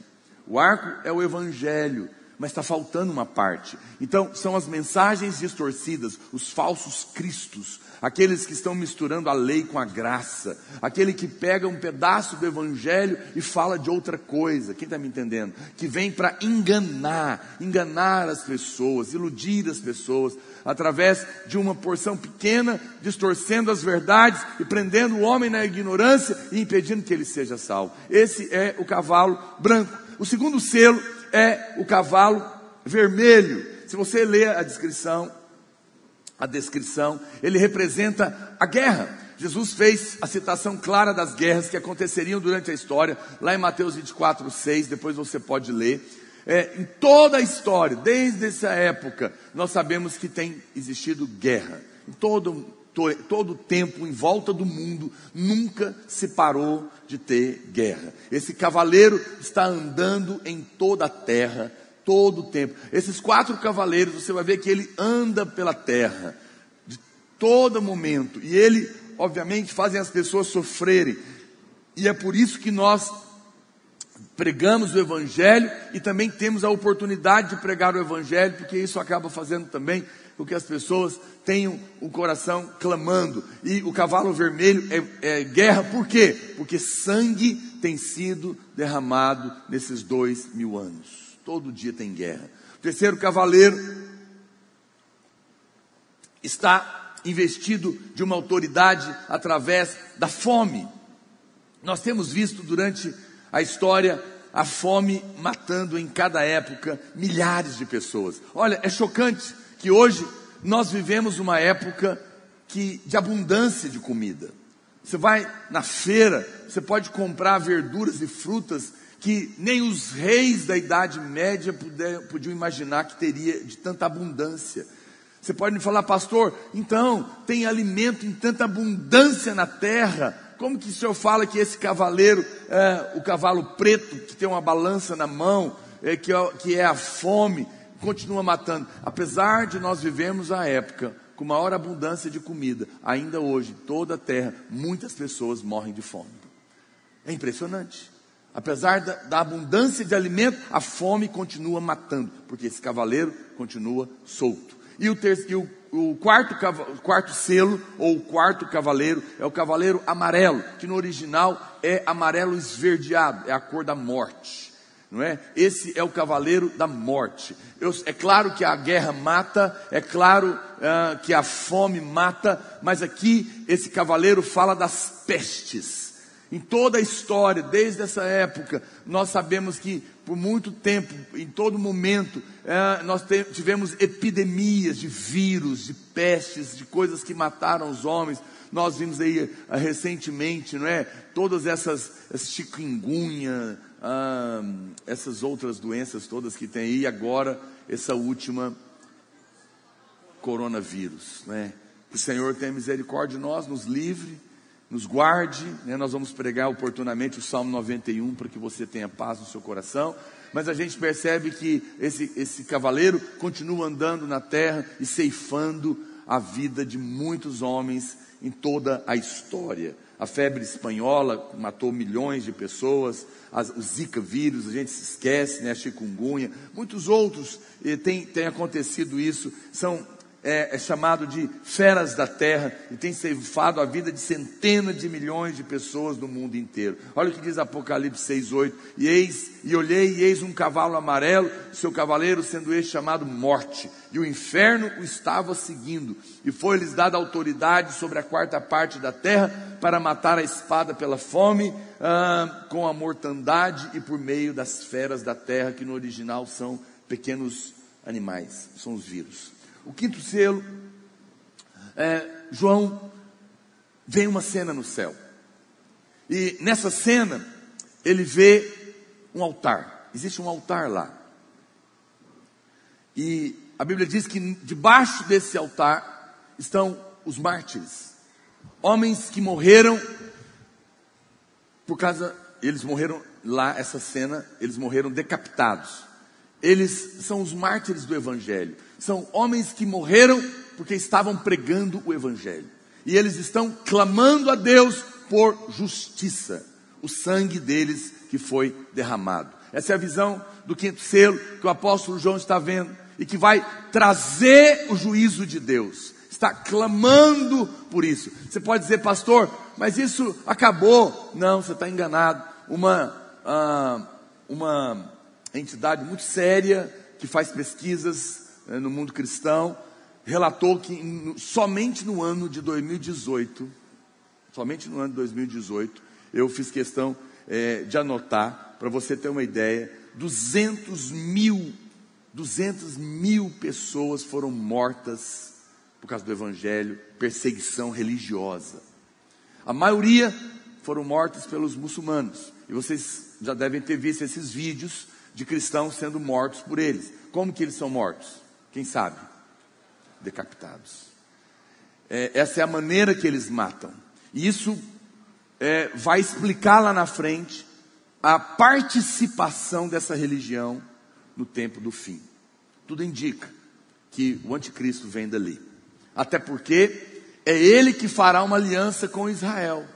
O arco é o evangelho, mas está faltando uma parte. Então, são as mensagens distorcidas, os falsos cristos, aqueles que estão misturando a lei com a graça, aquele que pega um pedaço do evangelho e fala de outra coisa. Quem está me entendendo? Que vem para enganar, enganar as pessoas, iludir as pessoas, através de uma porção pequena, distorcendo as verdades e prendendo o homem na ignorância e impedindo que ele seja salvo. Esse é o cavalo branco. O segundo selo é o cavalo vermelho. Se você ler a descrição, a descrição, ele representa a guerra. Jesus fez a citação clara das guerras que aconteceriam durante a história, lá em Mateus 24, 6, depois você pode ler. É, em toda a história, desde essa época, nós sabemos que tem existido guerra. Em todo, to, todo o tempo, em volta do mundo, nunca se parou de ter guerra. Esse cavaleiro está andando em toda a terra, todo o tempo. Esses quatro cavaleiros, você vai ver que ele anda pela terra, de todo momento. E ele, obviamente, fazem as pessoas sofrerem. E é por isso que nós pregamos o Evangelho e também temos a oportunidade de pregar o Evangelho, porque isso acaba fazendo também com que as pessoas tenham o coração clamando. E o cavalo vermelho é, é guerra, por quê? Porque sangue tem sido derramado nesses dois mil anos. Todo dia tem guerra. O terceiro cavaleiro está investido de uma autoridade através da fome. Nós temos visto durante a história, a fome matando em cada época milhares de pessoas. Olha, é chocante que hoje nós vivemos uma época que, de abundância de comida. Você vai na feira, você pode comprar verduras e frutas que nem os reis da Idade Média puder, podiam imaginar que teria de tanta abundância. Você pode me falar, pastor, então tem alimento em tanta abundância na terra. Como que o senhor fala que esse cavaleiro, é, o cavalo preto, que tem uma balança na mão, é, que, é, que é a fome, continua matando? Apesar de nós vivemos a época com maior abundância de comida, ainda hoje, toda a terra, muitas pessoas morrem de fome. É impressionante. Apesar da, da, abundância de alimento, a fome continua matando, porque esse cavaleiro continua solto. E o, terceiro, e o, o quarto, quarto selo, ou o quarto cavaleiro, é o cavaleiro amarelo, que no original é amarelo esverdeado, é a cor da morte não é? Esse é o cavaleiro da morte. Eu, é claro que a guerra mata, é claro uh, que a fome mata, mas aqui esse cavaleiro fala das pestes. Em toda a história, desde essa época, nós sabemos que por muito tempo, em todo momento, uh, nós tivemos epidemias de vírus, de pestes, de coisas que mataram os homens. Nós vimos aí uh, recentemente, não é? Todas essas, essas chikungunya, essas outras doenças todas que tem aí, e agora essa última coronavírus, né? Que o Senhor tenha misericórdia de nós, nos livre, nos guarde, né? Nós vamos pregar oportunamente o Salmo 91 para que você tenha paz no seu coração. Mas a gente percebe que esse, esse cavaleiro continua andando na terra e ceifando a vida de muitos homens em toda a história a febre espanhola matou milhões de pessoas, as, o Zika vírus, a gente se esquece, né, a chikungunya, muitos outros eh, tem, tem acontecido isso, são é, é, chamado de feras da terra e tem ceifado a vida de centenas de milhões de pessoas no mundo inteiro. Olha o que diz Apocalipse 6,8: e eis, e olhei, e eis um cavalo amarelo, seu cavaleiro sendo este chamado morte, e o inferno o estava seguindo, e foi-lhes dada autoridade sobre a quarta parte da terra para matar a espada pela fome, ah, com a mortandade e por meio das feras da terra, que no original são pequenos animais, são os vírus. O quinto selo, é, João vê uma cena no céu. E nessa cena, ele vê um altar. Existe um altar lá. E a Bíblia diz que debaixo desse altar estão os mártires. Homens que morreram por causa, eles morreram lá, essa cena, eles morreram decapitados. Eles são os mártires do Evangelho. São homens que morreram porque estavam pregando o Evangelho. E eles estão clamando a Deus por justiça. O sangue deles que foi derramado. Essa é a visão do quinto selo que o apóstolo João está vendo e que vai trazer o juízo de Deus. Está clamando por isso. Você pode dizer, pastor, mas isso acabou. Não, você está enganado. Uma, ah, uma entidade muito séria que faz pesquisas né, no mundo cristão, relatou que somente no ano de 2018, somente no ano de 2018, eu fiz questão é, de anotar, para você ter uma ideia, 200 mil, 200 mil pessoas foram mortas por causa do evangelho, perseguição religiosa. A maioria foram mortas pelos muçulmanos. E vocês já devem ter visto esses vídeos de cristãos sendo mortos por eles. Como que eles são mortos? Quem sabe? Decapitados. É, essa é a maneira que eles matam. E isso é, vai explicar lá na frente a participação dessa religião no tempo do fim. Tudo indica que o anticristo vem dali. Até porque é ele que fará uma aliança com Israel.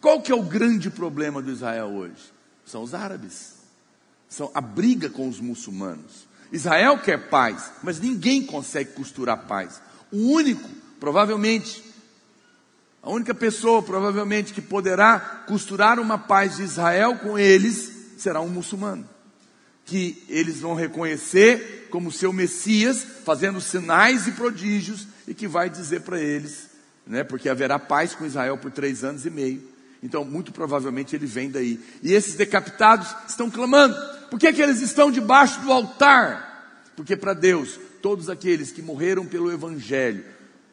Qual que é o grande problema do Israel hoje? São os árabes. São a briga com os muçulmanos. Israel quer paz, mas ninguém consegue costurar paz. O único, provavelmente, a única pessoa, provavelmente, que poderá costurar uma paz de Israel com eles será um muçulmano. Que eles vão reconhecer como seu Messias, fazendo sinais e prodígios, e que vai dizer para eles, né, porque haverá paz com Israel por três anos e meio. Então, muito provavelmente ele vem daí. E esses decapitados estão clamando: por que, que eles estão debaixo do altar? Porque para Deus, todos aqueles que morreram pelo Evangelho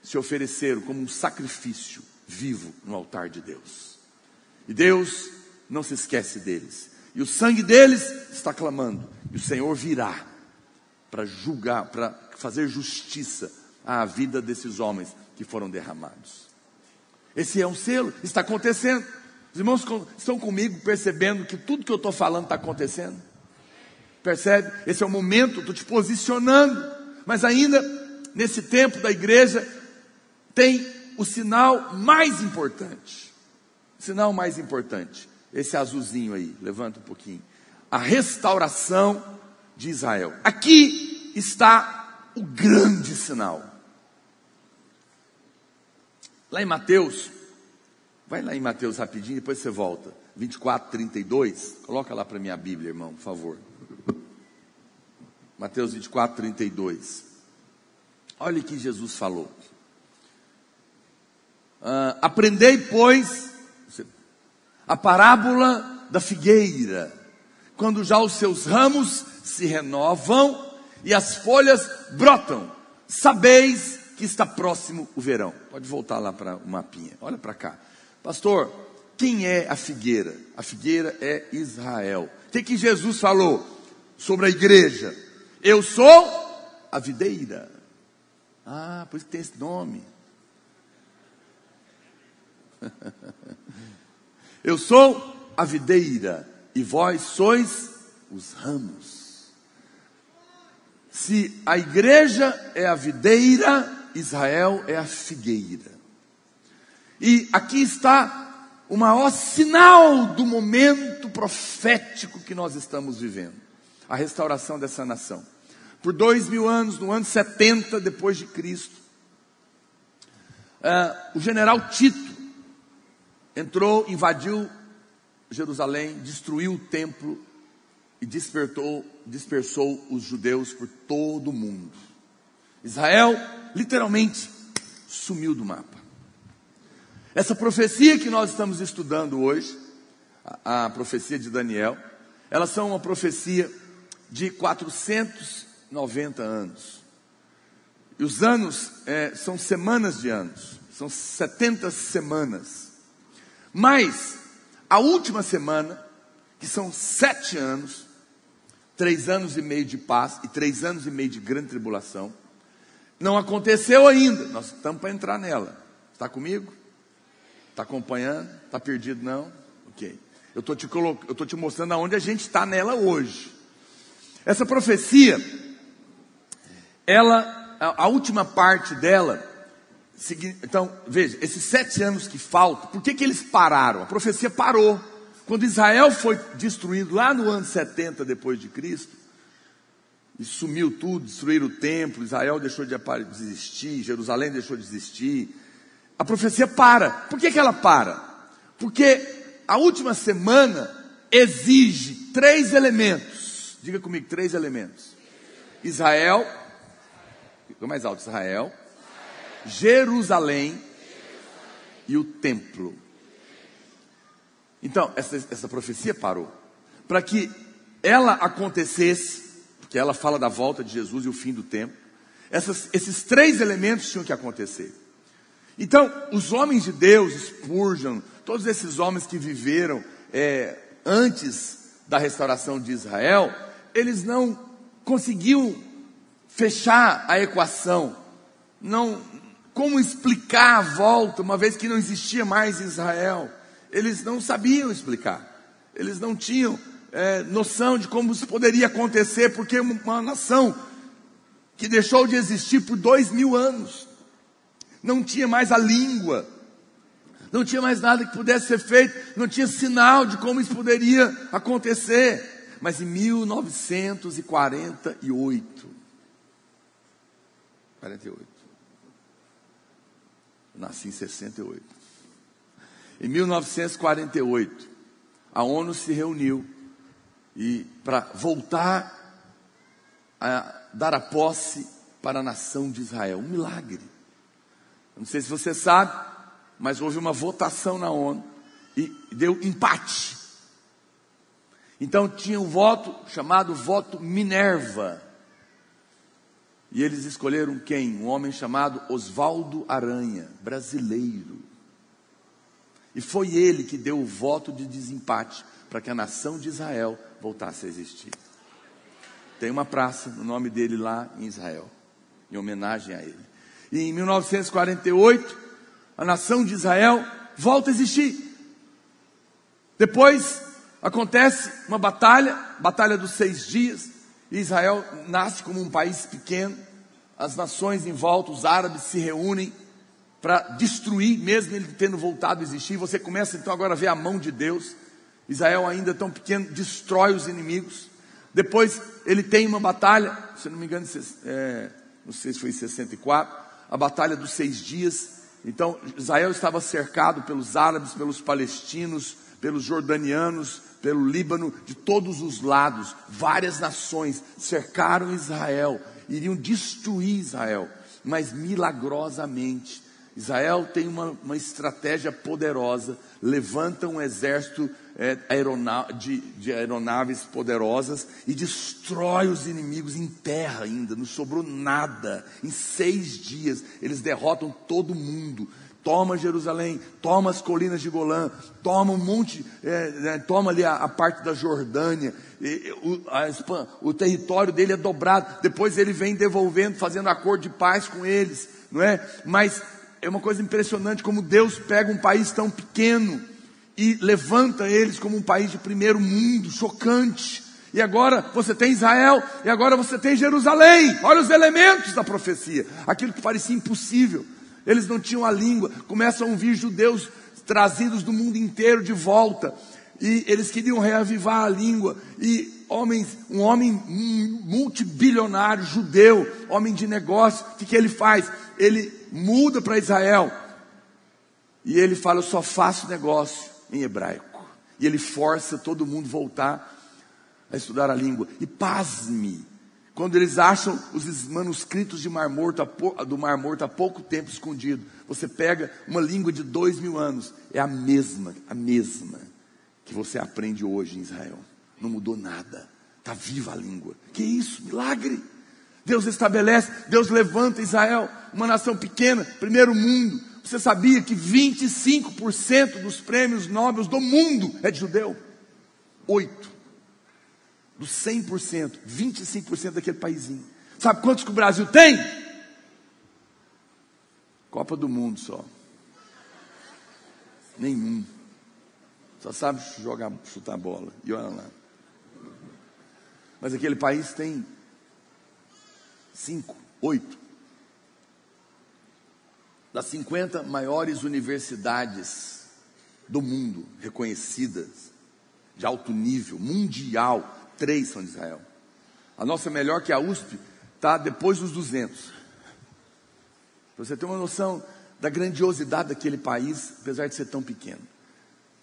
se ofereceram como um sacrifício vivo no altar de Deus. E Deus não se esquece deles. E o sangue deles está clamando. E o Senhor virá para julgar, para fazer justiça à vida desses homens que foram derramados. Esse é um selo, está acontecendo. Os irmãos estão comigo percebendo que tudo que eu estou falando está acontecendo? Percebe? Esse é o momento, estou te posicionando. Mas ainda, nesse tempo da igreja, tem o sinal mais importante. Sinal mais importante. Esse azulzinho aí, levanta um pouquinho. A restauração de Israel. Aqui está o grande sinal. Lá em Mateus, vai lá em Mateus rapidinho, depois você volta. 24, 32. Coloca lá para minha Bíblia, irmão, por favor. Mateus 24, 32. Olha o que Jesus falou. Uh, aprendei, pois, a parábola da figueira, quando já os seus ramos se renovam e as folhas brotam, sabeis que está próximo o verão. Pode voltar lá para o mapinha, olha para cá. Pastor, quem é a figueira? A figueira é Israel. O que, que Jesus falou sobre a igreja? Eu sou a videira. Ah, por isso que tem esse nome. Eu sou a videira e vós sois os ramos. Se a igreja é a videira, Israel é a figueira. E aqui está o maior sinal do momento profético que nós estamos vivendo a restauração dessa nação. Por dois mil anos, no ano 70 depois de Cristo, uh, o general Tito entrou, invadiu Jerusalém, destruiu o templo e despertou, dispersou os judeus por todo o mundo. Israel, literalmente, sumiu do mapa. Essa profecia que nós estamos estudando hoje, a, a profecia de Daniel, elas são uma profecia de 490 anos. E os anos é, são semanas de anos, são 70 semanas. Mas a última semana, que são sete anos, três anos e meio de paz e três anos e meio de grande tribulação, não aconteceu ainda. Nós estamos para entrar nela. Está comigo? Está acompanhando? Está perdido não? Ok. Eu estou te, te mostrando aonde a gente está nela hoje. Essa profecia, ela, a, a última parte dela, então, veja, esses sete anos que faltam, por que, que eles pararam? A profecia parou. Quando Israel foi destruído lá no ano 70 depois de Cristo, e sumiu tudo, destruíram o templo, Israel deixou de existir, Jerusalém deixou de existir. A profecia para. Por que, que ela para? Porque a última semana exige três elementos. Diga comigo, três elementos. Israel, ficou mais alto, Israel, Jerusalém e o templo. Então, essa, essa profecia parou. Para que ela acontecesse, porque ela fala da volta de Jesus e o fim do tempo, essas, esses três elementos tinham que acontecer. Então, os homens de Deus, Spurgeon, todos esses homens que viveram é, antes da restauração de Israel, eles não conseguiam fechar a equação, não, como explicar a volta, uma vez que não existia mais Israel. Eles não sabiam explicar, eles não tinham é, noção de como isso poderia acontecer, porque uma nação que deixou de existir por dois mil anos, não tinha mais a língua, não tinha mais nada que pudesse ser feito, não tinha sinal de como isso poderia acontecer. Mas em 1948, 48, nasci em 68. Em 1948, a ONU se reuniu e para voltar a dar a posse para a nação de Israel, um milagre. Não sei se você sabe, mas houve uma votação na ONU e deu empate. Então tinha um voto chamado voto Minerva. E eles escolheram quem? Um homem chamado Oswaldo Aranha, brasileiro. E foi ele que deu o voto de desempate para que a nação de Israel voltasse a existir. Tem uma praça no nome dele lá em Israel, em homenagem a ele. E em 1948, a nação de Israel volta a existir. Depois acontece uma batalha, batalha dos seis dias, Israel nasce como um país pequeno, as nações em volta, os árabes se reúnem para destruir, mesmo ele tendo voltado a existir. Você começa então agora a ver a mão de Deus. Israel ainda tão pequeno, destrói os inimigos. Depois ele tem uma batalha, se não me engano, é, não sei se foi em 64, a batalha dos seis dias. Então Israel estava cercado pelos árabes, pelos palestinos, pelos jordanianos, pelo Líbano, de todos os lados, várias nações cercaram Israel, iriam destruir Israel, mas milagrosamente, Israel tem uma, uma estratégia poderosa, levanta um exército é, de, de aeronaves poderosas e destrói os inimigos em terra ainda, não sobrou nada. Em seis dias, eles derrotam todo mundo toma Jerusalém, toma as colinas de Golã, toma um monte, é, é, toma ali a, a, parte da Jordânia, e, o, a, o território dele é dobrado, depois ele vem devolvendo, fazendo acordo de paz com eles, não é? Mas é uma coisa impressionante como Deus pega um país tão pequeno e levanta eles como um país de primeiro mundo, chocante. E agora você tem Israel, e agora você tem Jerusalém. Olha os elementos da profecia. Aquilo que parecia impossível. Eles não tinham a língua. Começam a vir judeus trazidos do mundo inteiro de volta. E eles queriam reavivar a língua. E homens, um homem multibilionário, judeu, homem de negócio, o que, que ele faz? Ele muda para Israel. E ele fala: Eu só faço negócio em hebraico. E ele força todo mundo voltar a estudar a língua. E pasme, quando eles acham os manuscritos de Mar Morto, do Mar Morto há pouco tempo escondido, você pega uma língua de dois mil anos, é a mesma, a mesma que você aprende hoje em Israel. Não mudou nada, está viva a língua. Que isso, milagre! Deus estabelece, Deus levanta Israel, uma nação pequena, primeiro mundo. Você sabia que 25% dos prêmios nobres do mundo é de judeu? Oito dos 100%, 25% daquele paísinho. Sabe quantos que o Brasil tem? Copa do Mundo só. Nenhum. Só sabe jogar, chutar bola. E olha lá. Mas aquele país tem cinco, oito. Das 50 maiores universidades do mundo, reconhecidas, de alto nível, mundial, três são de Israel. A nossa melhor que a USP está depois dos 200. Para você ter uma noção da grandiosidade daquele país, apesar de ser tão pequeno.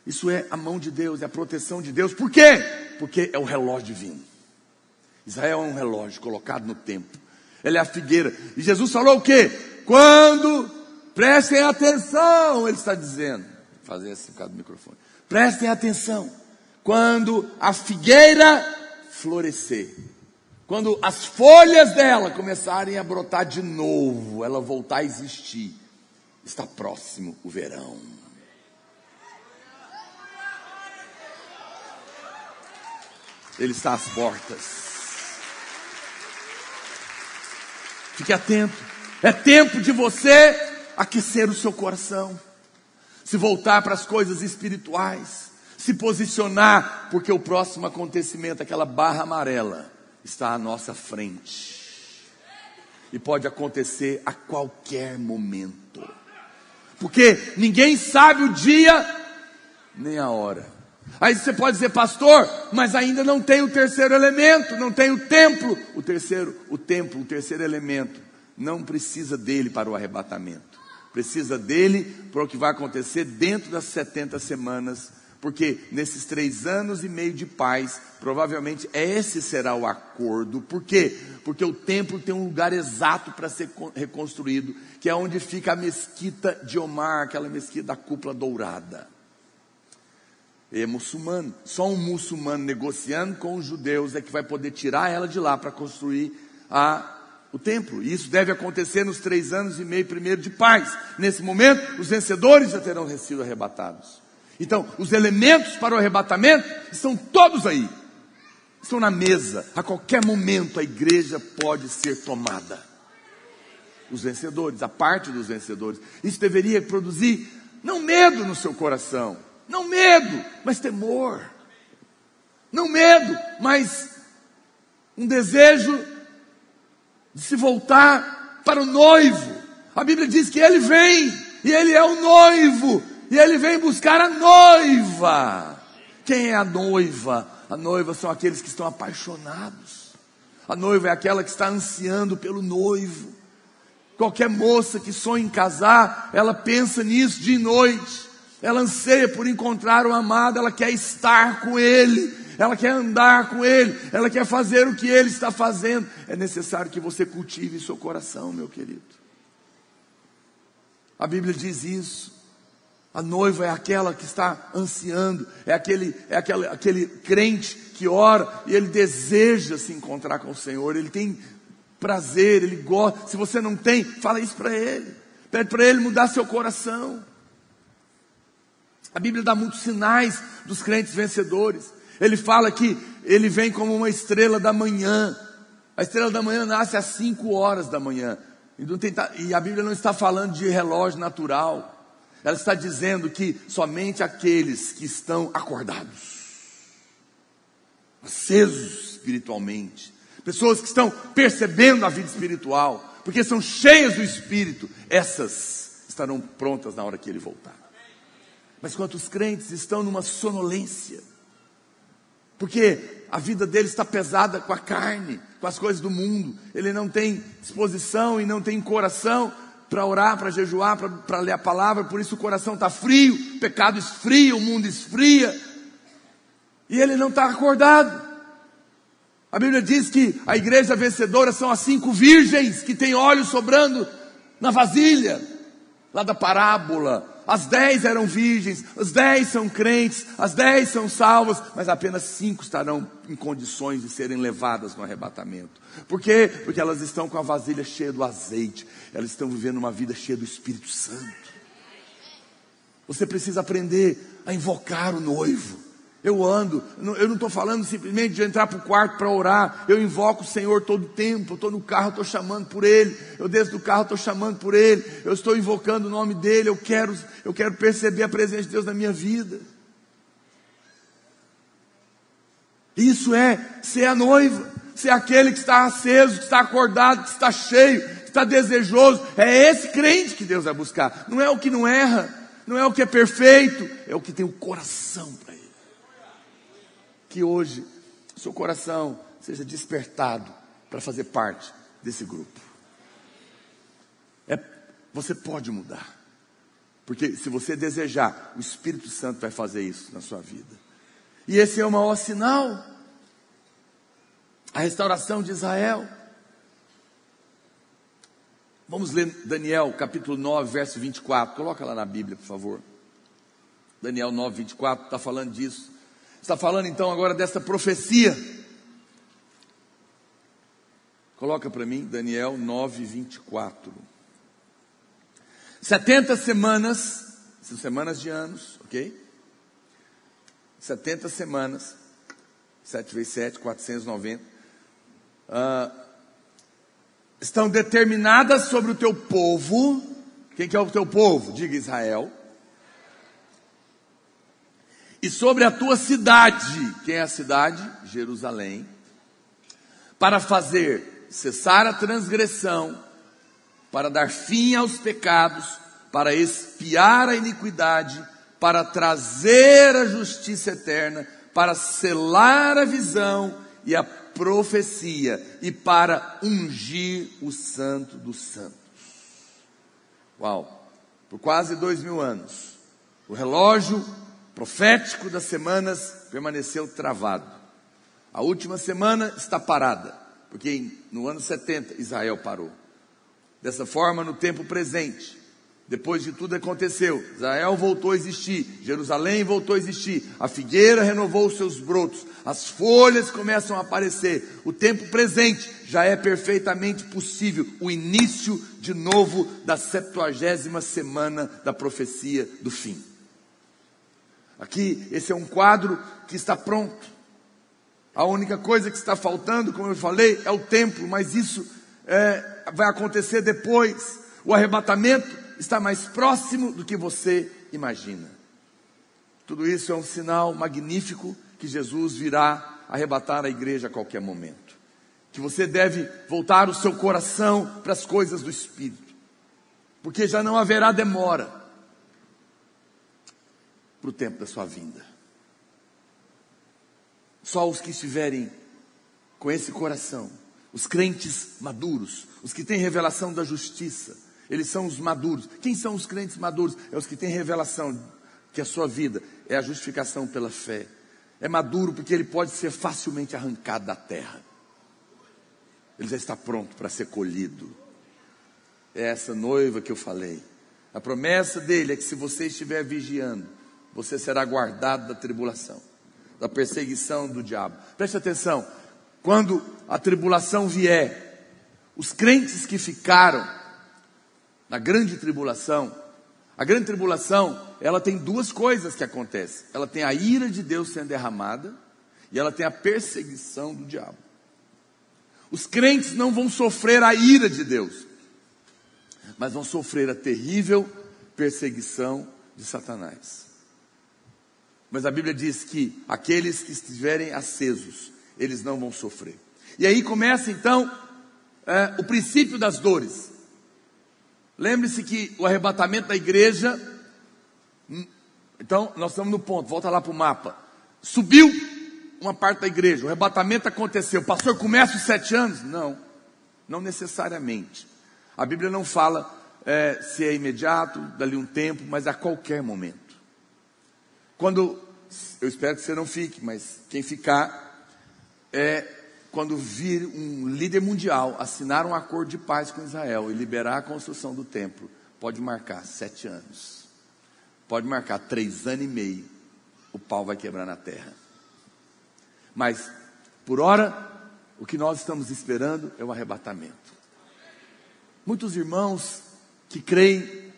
Isso é a mão de Deus, é a proteção de Deus. Por quê? Porque é o relógio divino. Israel é um relógio colocado no tempo. Ele é a figueira. E Jesus falou o quê? Quando prestem atenção, ele está dizendo. Vou fazer assim por causa do microfone. Prestem atenção. Quando a figueira florescer. Quando as folhas dela começarem a brotar de novo, ela voltar a existir, está próximo o verão. Ele está às portas. Fique atento. É tempo de você aquecer o seu coração, se voltar para as coisas espirituais se posicionar, porque o próximo acontecimento, aquela barra amarela, está à nossa frente. E pode acontecer a qualquer momento. Porque ninguém sabe o dia nem a hora. Aí você pode dizer, pastor, mas ainda não tem o terceiro elemento, não tem o templo. O terceiro, o templo, o terceiro elemento, não precisa dele para o arrebatamento. Precisa dele para o que vai acontecer dentro das 70 semanas porque nesses três anos e meio de paz, provavelmente esse será o acordo. Por quê? Porque o templo tem um lugar exato para ser reconstruído, que é onde fica a mesquita de Omar, aquela mesquita da cúpula dourada. É muçulmano. Só um muçulmano negociando com os judeus é que vai poder tirar ela de lá para construir a o templo. E isso deve acontecer nos três anos e meio primeiro de paz. Nesse momento, os vencedores já terão sido arrebatados. Então, os elementos para o arrebatamento estão todos aí. Estão na mesa. A qualquer momento a igreja pode ser tomada. Os vencedores, a parte dos vencedores. Isso deveria produzir não medo no seu coração, não medo, mas temor. Não medo, mas um desejo de se voltar para o noivo. A Bíblia diz que ele vem, e ele é o noivo, e ele vem buscar a noiva. Quem é a noiva? A noiva são aqueles que estão apaixonados. A noiva é aquela que está ansiando pelo noivo. Qualquer moça que sonha em casar, ela pensa nisso de noite. Ela anseia por encontrar o amado, ela quer estar com ele ela quer andar com Ele, ela quer fazer o que Ele está fazendo. É necessário que você cultive seu coração, meu querido. A Bíblia diz isso. A noiva é aquela que está ansiando, é aquele, é aquele, aquele crente que ora e ele deseja se encontrar com o Senhor, ele tem prazer, ele gosta. Se você não tem, fala isso para ele, pede para ele mudar seu coração. A Bíblia dá muitos sinais dos crentes vencedores. Ele fala que ele vem como uma estrela da manhã. A estrela da manhã nasce às 5 horas da manhã. E a Bíblia não está falando de relógio natural. Ela está dizendo que somente aqueles que estão acordados, acesos espiritualmente, pessoas que estão percebendo a vida espiritual, porque são cheias do Espírito, essas estarão prontas na hora que ele voltar. Mas quantos crentes estão numa sonolência, porque a vida dele está pesada com a carne, com as coisas do mundo. Ele não tem disposição e não tem coração para orar, para jejuar, para ler a palavra, por isso o coração está frio, o pecado esfria, o mundo esfria, e ele não está acordado. A Bíblia diz que a igreja vencedora são as cinco virgens que têm óleo sobrando na vasilha, lá da parábola as dez eram virgens, os dez são crentes, as dez são salvas, mas apenas cinco estarão em condições de serem levadas no arrebatamento. Por quê? Porque elas estão com a vasilha cheia do azeite, elas estão vivendo uma vida cheia do Espírito Santo. Você precisa aprender a invocar o noivo. Eu ando, eu não estou falando simplesmente de entrar para o quarto para orar. Eu invoco o Senhor todo o tempo. Estou no carro, estou chamando por Ele. Eu desço do carro, estou chamando por Ele. Eu estou invocando o nome dEle. Eu quero, eu quero perceber a presença de Deus na minha vida. Isso é ser a noiva, ser aquele que está aceso, que está acordado, que está cheio, que está desejoso. É esse crente que Deus vai buscar. Não é o que não erra, não é o que é perfeito, é o que tem o coração para que hoje seu coração seja despertado para fazer parte desse grupo. É, você pode mudar. Porque se você desejar, o Espírito Santo vai fazer isso na sua vida. E esse é o maior sinal. A restauração de Israel. Vamos ler Daniel capítulo 9, verso 24. Coloca lá na Bíblia, por favor. Daniel 9, 24 está falando disso. Está falando então agora dessa profecia. Coloca para mim Daniel 9, 24. 70 semanas, são semanas de anos, ok? 70 semanas, 7 vezes 7, 490, uh, estão determinadas sobre o teu povo. Quem que é o teu povo? Diga Israel e sobre a tua cidade, quem é a cidade? Jerusalém, para fazer cessar a transgressão, para dar fim aos pecados, para expiar a iniquidade, para trazer a justiça eterna, para selar a visão e a profecia. E para ungir o santo dos santos. Uau! Por quase dois mil anos, o relógio profético das semanas permaneceu travado. A última semana está parada, porque no ano 70 Israel parou. Dessa forma, no tempo presente, Depois de tudo aconteceu, Israel voltou a existir, Jerusalém voltou a existir, a figueira renovou os seus brotos, as folhas começam a aparecer. O tempo presente já é perfeitamente possível, o início de novo da septuagésima semana da profecia do fim. Aqui, esse é um quadro que está pronto. A única coisa que está faltando, como eu falei, é o templo, mas isso é, vai acontecer depois. O arrebatamento está mais próximo do que você imagina. Tudo isso é um sinal magnífico que Jesus virá arrebatar a igreja a qualquer momento. Que você deve voltar o seu coração para as coisas do Espírito, porque já não haverá demora para o tempo da sua vinda. Só os que estiverem com esse coração, os crentes maduros, os que têm revelação da justiça, eles são os maduros. Quem são os crentes maduros? É os que têm revelação que a sua vida é a justificação pela fé. É maduro porque ele pode ser facilmente arrancado da terra. Ele já está pronto para ser colhido. É essa noiva que eu falei. A promessa dele é que se você estiver vigiando, você será guardado da tribulação, da perseguição do diabo. Preste atenção. Quando a tribulação vier, os crentes que ficaram na grande tribulação, a grande tribulação, ela tem duas coisas que acontecem. Ela tem a ira de Deus sendo derramada e ela tem a perseguição do diabo. Os crentes não vão sofrer a ira de Deus, mas vão sofrer a terrível perseguição de Satanás. Mas a Bíblia diz que aqueles que estiverem acesos, eles não vão sofrer. E aí começa então é, o princípio das dores. Lembre-se que o arrebatamento da igreja. Hum, então, nós estamos no ponto, volta lá para o mapa. Subiu uma parte da igreja, o arrebatamento aconteceu. Pastor, começa os sete anos? Não, não necessariamente. A Bíblia não fala é, se é imediato, dali um tempo, mas a qualquer momento. Quando, eu espero que você não fique, mas quem ficar, é quando vir um líder mundial assinar um acordo de paz com Israel e liberar a construção do templo, pode marcar sete anos, pode marcar três anos e meio, o pau vai quebrar na terra. Mas, por hora, o que nós estamos esperando é o arrebatamento. Muitos irmãos que creem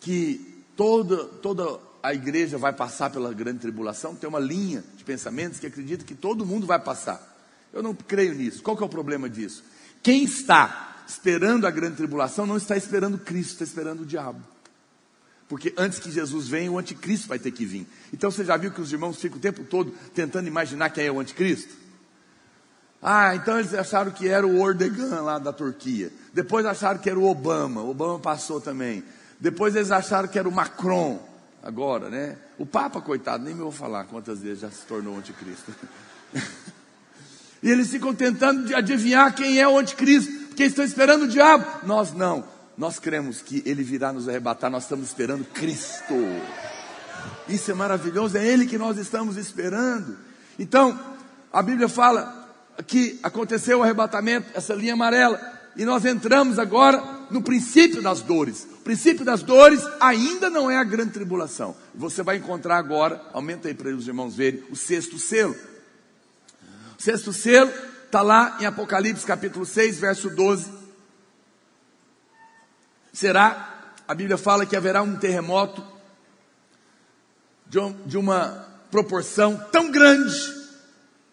que toda, toda a igreja vai passar pela grande tribulação, tem uma linha de pensamentos que acredita que todo mundo vai passar. Eu não creio nisso. Qual que é o problema disso? Quem está esperando a grande tribulação não está esperando Cristo, está esperando o diabo. Porque antes que Jesus venha, o anticristo vai ter que vir. Então você já viu que os irmãos ficam o tempo todo tentando imaginar quem é o anticristo? Ah, então eles acharam que era o Ordegan lá da Turquia. Depois acharam que era o Obama. O Obama passou também. Depois eles acharam que era o Macron. Agora, né? O Papa, coitado, nem me vou falar quantas vezes já se tornou anticristo. E eles ficam tentando adivinhar quem é o anticristo, porque estão esperando o diabo. Nós não. Nós cremos que ele virá nos arrebatar, nós estamos esperando Cristo. Isso é maravilhoso, é ele que nós estamos esperando. Então, a Bíblia fala que aconteceu o arrebatamento, essa linha amarela, e nós entramos agora no princípio das dores. O princípio das dores ainda não é a grande tribulação. Você vai encontrar agora, aumenta aí para os irmãos verem, o sexto selo. Sexto selo está lá em Apocalipse capítulo 6, verso 12. Será, a Bíblia fala que haverá um terremoto de, um, de uma proporção tão grande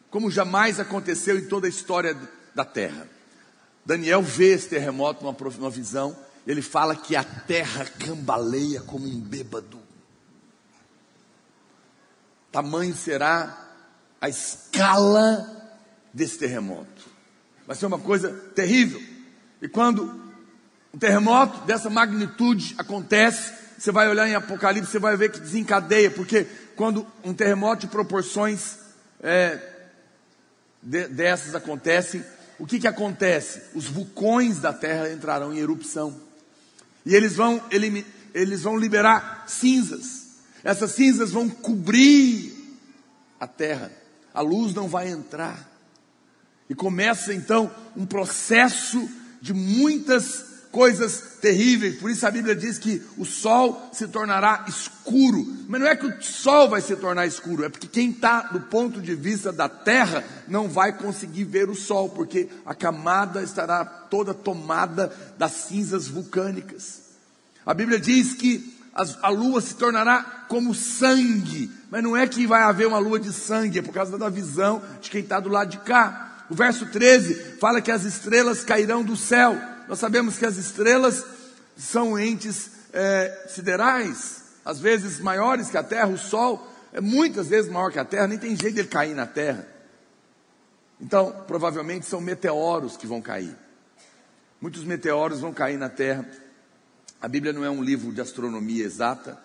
como jamais aconteceu em toda a história da terra. Daniel vê esse terremoto numa, visão, ele fala que a terra cambaleia como um bêbado. Tamanho será a escala desse terremoto. Vai ser uma coisa terrível. E quando um terremoto dessa magnitude acontece, você vai olhar em Apocalipse, você vai ver que desencadeia, porque quando um terremoto de proporções é, de, dessas acontecem, o que, que acontece? Os vulcões da terra entrarão em erupção. E eles vão, eles vão liberar cinzas. Essas cinzas vão cobrir a terra. A luz não vai entrar. E começa então um processo de muitas coisas terríveis. Por isso a Bíblia diz que o sol se tornará escuro. Mas não é que o sol vai se tornar escuro, é porque quem está do ponto de vista da terra não vai conseguir ver o sol, porque a camada estará toda tomada das cinzas vulcânicas. A Bíblia diz que a lua se tornará como sangue, mas não é que vai haver uma lua de sangue, é por causa da visão de quem está do lado de cá. O verso 13 fala que as estrelas cairão do céu. Nós sabemos que as estrelas são entes é, siderais, às vezes maiores que a Terra, o Sol é muitas vezes maior que a Terra, nem tem jeito dele cair na Terra. Então, provavelmente são meteoros que vão cair. Muitos meteoros vão cair na Terra. A Bíblia não é um livro de astronomia exata.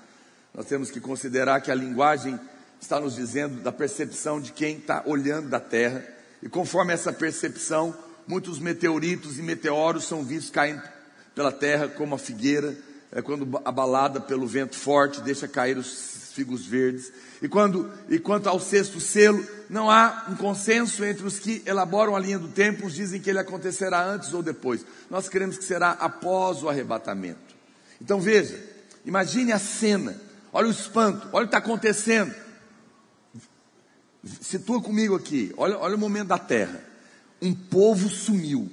Nós temos que considerar que a linguagem está nos dizendo da percepção de quem está olhando da Terra. E conforme essa percepção, muitos meteoritos e meteoros são vistos caindo pela terra como a figueira, é, quando abalada pelo vento forte, deixa cair os figos verdes. E, quando, e quanto ao sexto selo, não há um consenso entre os que elaboram a linha do tempo, uns dizem que ele acontecerá antes ou depois. Nós queremos que será após o arrebatamento. Então veja, imagine a cena, olha o espanto, olha o que está acontecendo. Situa comigo aqui, olha, olha o momento da terra um povo sumiu.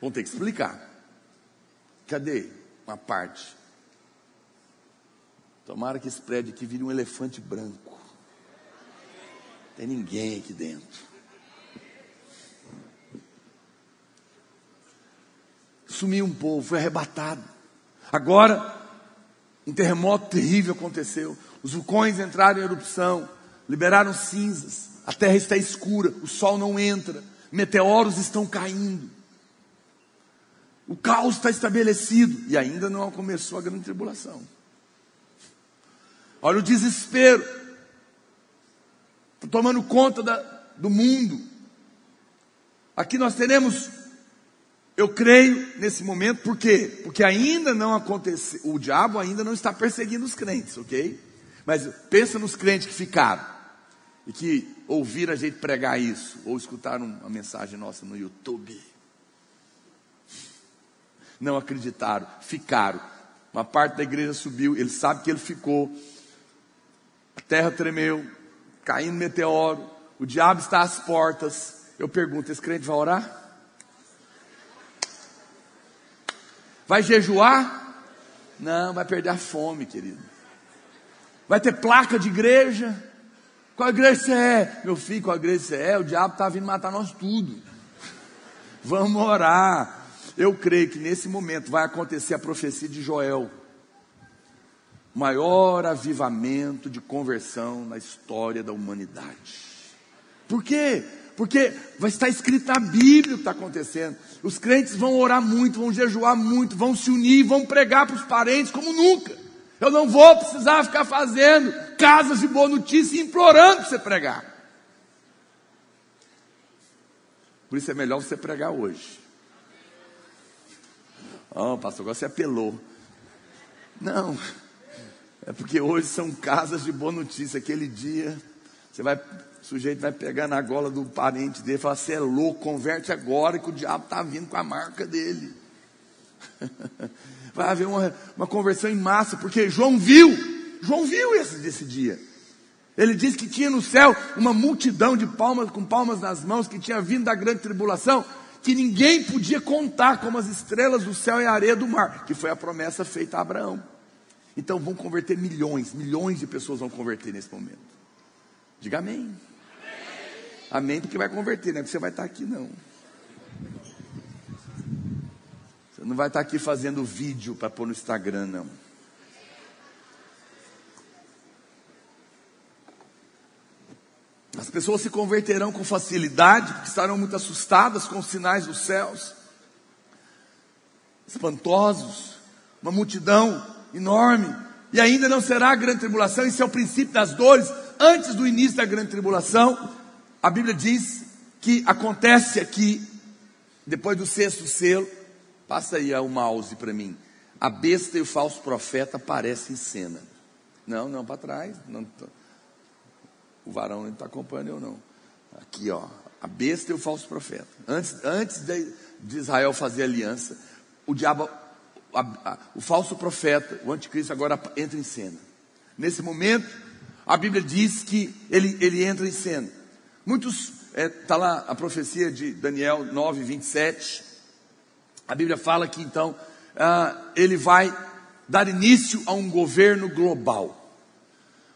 Vão ter que explicar. Cadê uma parte? Tomara que esse prédio aqui vire um elefante branco. Tem ninguém aqui dentro. Sumiu um povo, foi arrebatado. Agora, um terremoto terrível aconteceu. Os vulcões entraram em erupção, liberaram cinzas. A terra está escura, o sol não entra, meteoros estão caindo. O caos está estabelecido e ainda não começou a grande tribulação. Olha o desespero. Está tomando conta da, do mundo. Aqui nós teremos, eu creio, nesse momento, por quê? Porque ainda não aconteceu, o diabo ainda não está perseguindo os crentes, ok? Mas pensa nos crentes que ficaram e que ouvir a gente pregar isso, ou escutar uma mensagem nossa no YouTube. Não acreditaram, ficaram. Uma parte da igreja subiu, ele sabe que ele ficou. A terra tremeu, caindo meteoro, o diabo está às portas. Eu pergunto: esse crente vai orar? Vai jejuar? Não, vai perder a fome, querido. Vai ter placa de igreja? Qual igreja você é? Meu filho, qual igreja você é? O diabo está vindo matar nós tudo. Vamos orar. Eu creio que nesse momento vai acontecer a profecia de Joel. Maior avivamento de conversão na história da humanidade. Por quê? Porque vai estar escrito na Bíblia o que está acontecendo. Os crentes vão orar muito, vão jejuar muito, vão se unir, vão pregar para os parentes como nunca. Eu não vou precisar ficar fazendo casas de boa notícia implorando para você pregar. Por isso é melhor você pregar hoje. Oh, pastor, agora você apelou. Não, é porque hoje são casas de boa notícia. Aquele dia, você vai, o sujeito vai pegar na gola do parente dele e falar: Você é louco, converte agora que o diabo está vindo com a marca dele. Vai haver uma, uma conversão em massa, porque João viu, João viu esse, esse dia. Ele disse que tinha no céu uma multidão de palmas, com palmas nas mãos, que tinha vindo da grande tribulação, que ninguém podia contar como as estrelas do céu e a areia do mar, que foi a promessa feita a Abraão. Então vão converter milhões, milhões de pessoas vão converter nesse momento. Diga amém. Amém, amém porque vai converter, não é porque você vai estar aqui não. Não vai estar aqui fazendo vídeo para pôr no Instagram, não. As pessoas se converterão com facilidade, porque estarão muito assustadas com os sinais dos céus, espantosos, uma multidão enorme, e ainda não será a grande tribulação, isso é o princípio das dores, antes do início da grande tribulação, a Bíblia diz que acontece aqui, depois do sexto selo, Passa aí o mouse para mim. A besta e o falso profeta aparecem em cena. Não, não, para trás. Não, o varão não está acompanhando eu não. Aqui, ó. a besta e o falso profeta. Antes, antes de, de Israel fazer aliança, o diabo, a, a, o falso profeta, o anticristo agora entra em cena. Nesse momento, a Bíblia diz que ele, ele entra em cena. Muitos, está é, tá lá a profecia de Daniel 9, 27. A Bíblia fala que então ah, ele vai dar início a um governo global.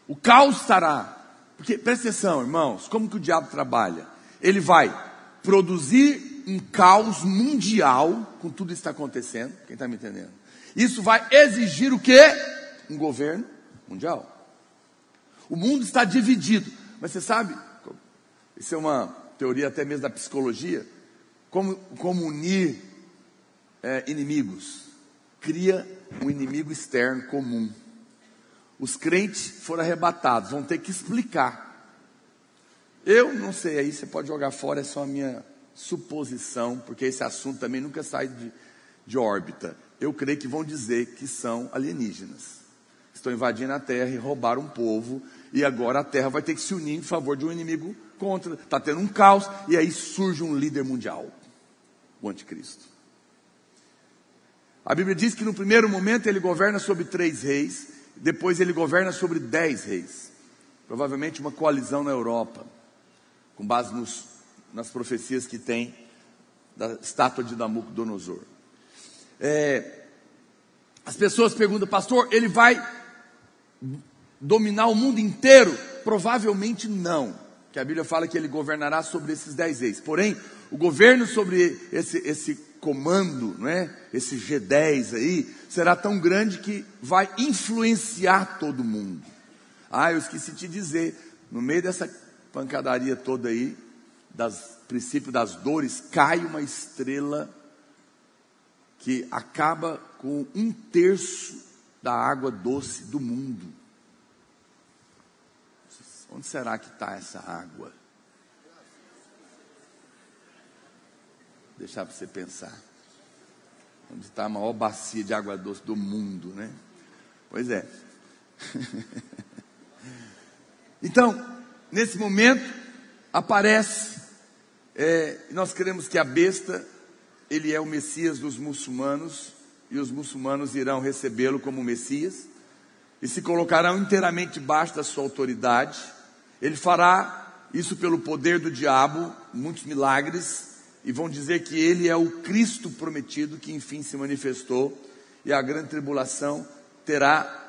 O caos estará, porque presta atenção, irmãos, como que o diabo trabalha? Ele vai produzir um caos mundial com tudo isso que está acontecendo. Quem está me entendendo? Isso vai exigir o que? Um governo mundial. O mundo está dividido, mas você sabe, isso é uma teoria até mesmo da psicologia, como, como unir é, inimigos. Cria um inimigo externo comum. Os crentes foram arrebatados, vão ter que explicar. Eu não sei, aí você pode jogar fora, é só a minha suposição, porque esse assunto também nunca sai de, de órbita. Eu creio que vão dizer que são alienígenas. Estão invadindo a terra e roubaram um povo, e agora a terra vai ter que se unir em favor de um inimigo contra. Está tendo um caos, e aí surge um líder mundial, o anticristo. A Bíblia diz que no primeiro momento ele governa sobre três reis, depois ele governa sobre dez reis. Provavelmente uma coalizão na Europa, com base nos, nas profecias que tem da estátua de Nabucodonosor. É, as pessoas perguntam, pastor, ele vai dominar o mundo inteiro? Provavelmente não, que a Bíblia fala que ele governará sobre esses dez reis. Porém, o governo sobre esse, esse comando, não é? Esse G10 aí, será tão grande que vai influenciar todo mundo. Ah, eu esqueci de dizer, no meio dessa pancadaria toda aí, das princípio das dores, cai uma estrela que acaba com um terço da água doce do mundo. Onde será que está essa água? Deixar você pensar. Onde está a maior bacia de água doce do mundo, né? Pois é. então, nesse momento, aparece, é, nós queremos que a besta, ele é o Messias dos muçulmanos, e os muçulmanos irão recebê-lo como Messias, e se colocarão inteiramente debaixo da sua autoridade. Ele fará isso pelo poder do diabo, muitos milagres, e vão dizer que ele é o Cristo prometido que enfim se manifestou e a grande tribulação terá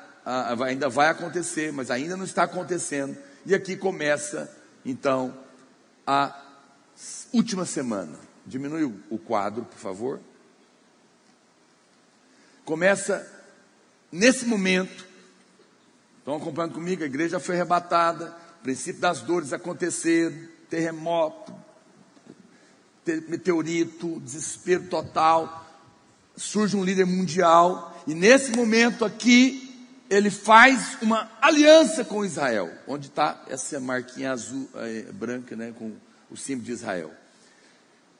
ainda vai acontecer, mas ainda não está acontecendo. E aqui começa então a última semana. Diminui o quadro, por favor. Começa nesse momento. Estão acompanhando comigo? A igreja foi arrebatada, o princípio das dores aconteceram, terremoto, meteorito, desespero total. Surge um líder mundial, e nesse momento aqui, ele faz uma aliança com Israel, onde está essa marquinha azul, é, branca, né, com o símbolo de Israel.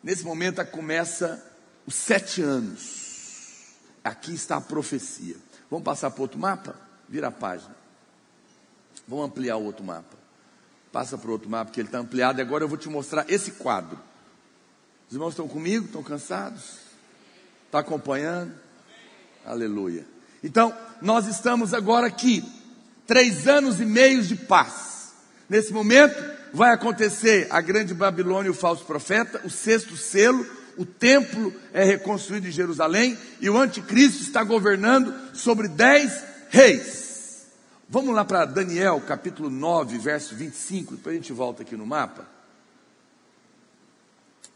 Nesse momento começa os sete anos. Aqui está a profecia. Vamos passar para outro mapa? Vira a página. Vamos ampliar o outro mapa. Passa para o outro mapa, que ele está ampliado. Agora eu vou te mostrar esse quadro. Os irmãos estão comigo? Estão cansados? Está acompanhando? Aleluia. Então, nós estamos agora aqui, três anos e meio de paz. Nesse momento, vai acontecer a grande Babilônia e o falso profeta, o sexto selo, o templo é reconstruído em Jerusalém e o anticristo está governando sobre dez reis. Vamos lá para Daniel capítulo 9, verso 25, depois a gente volta aqui no mapa.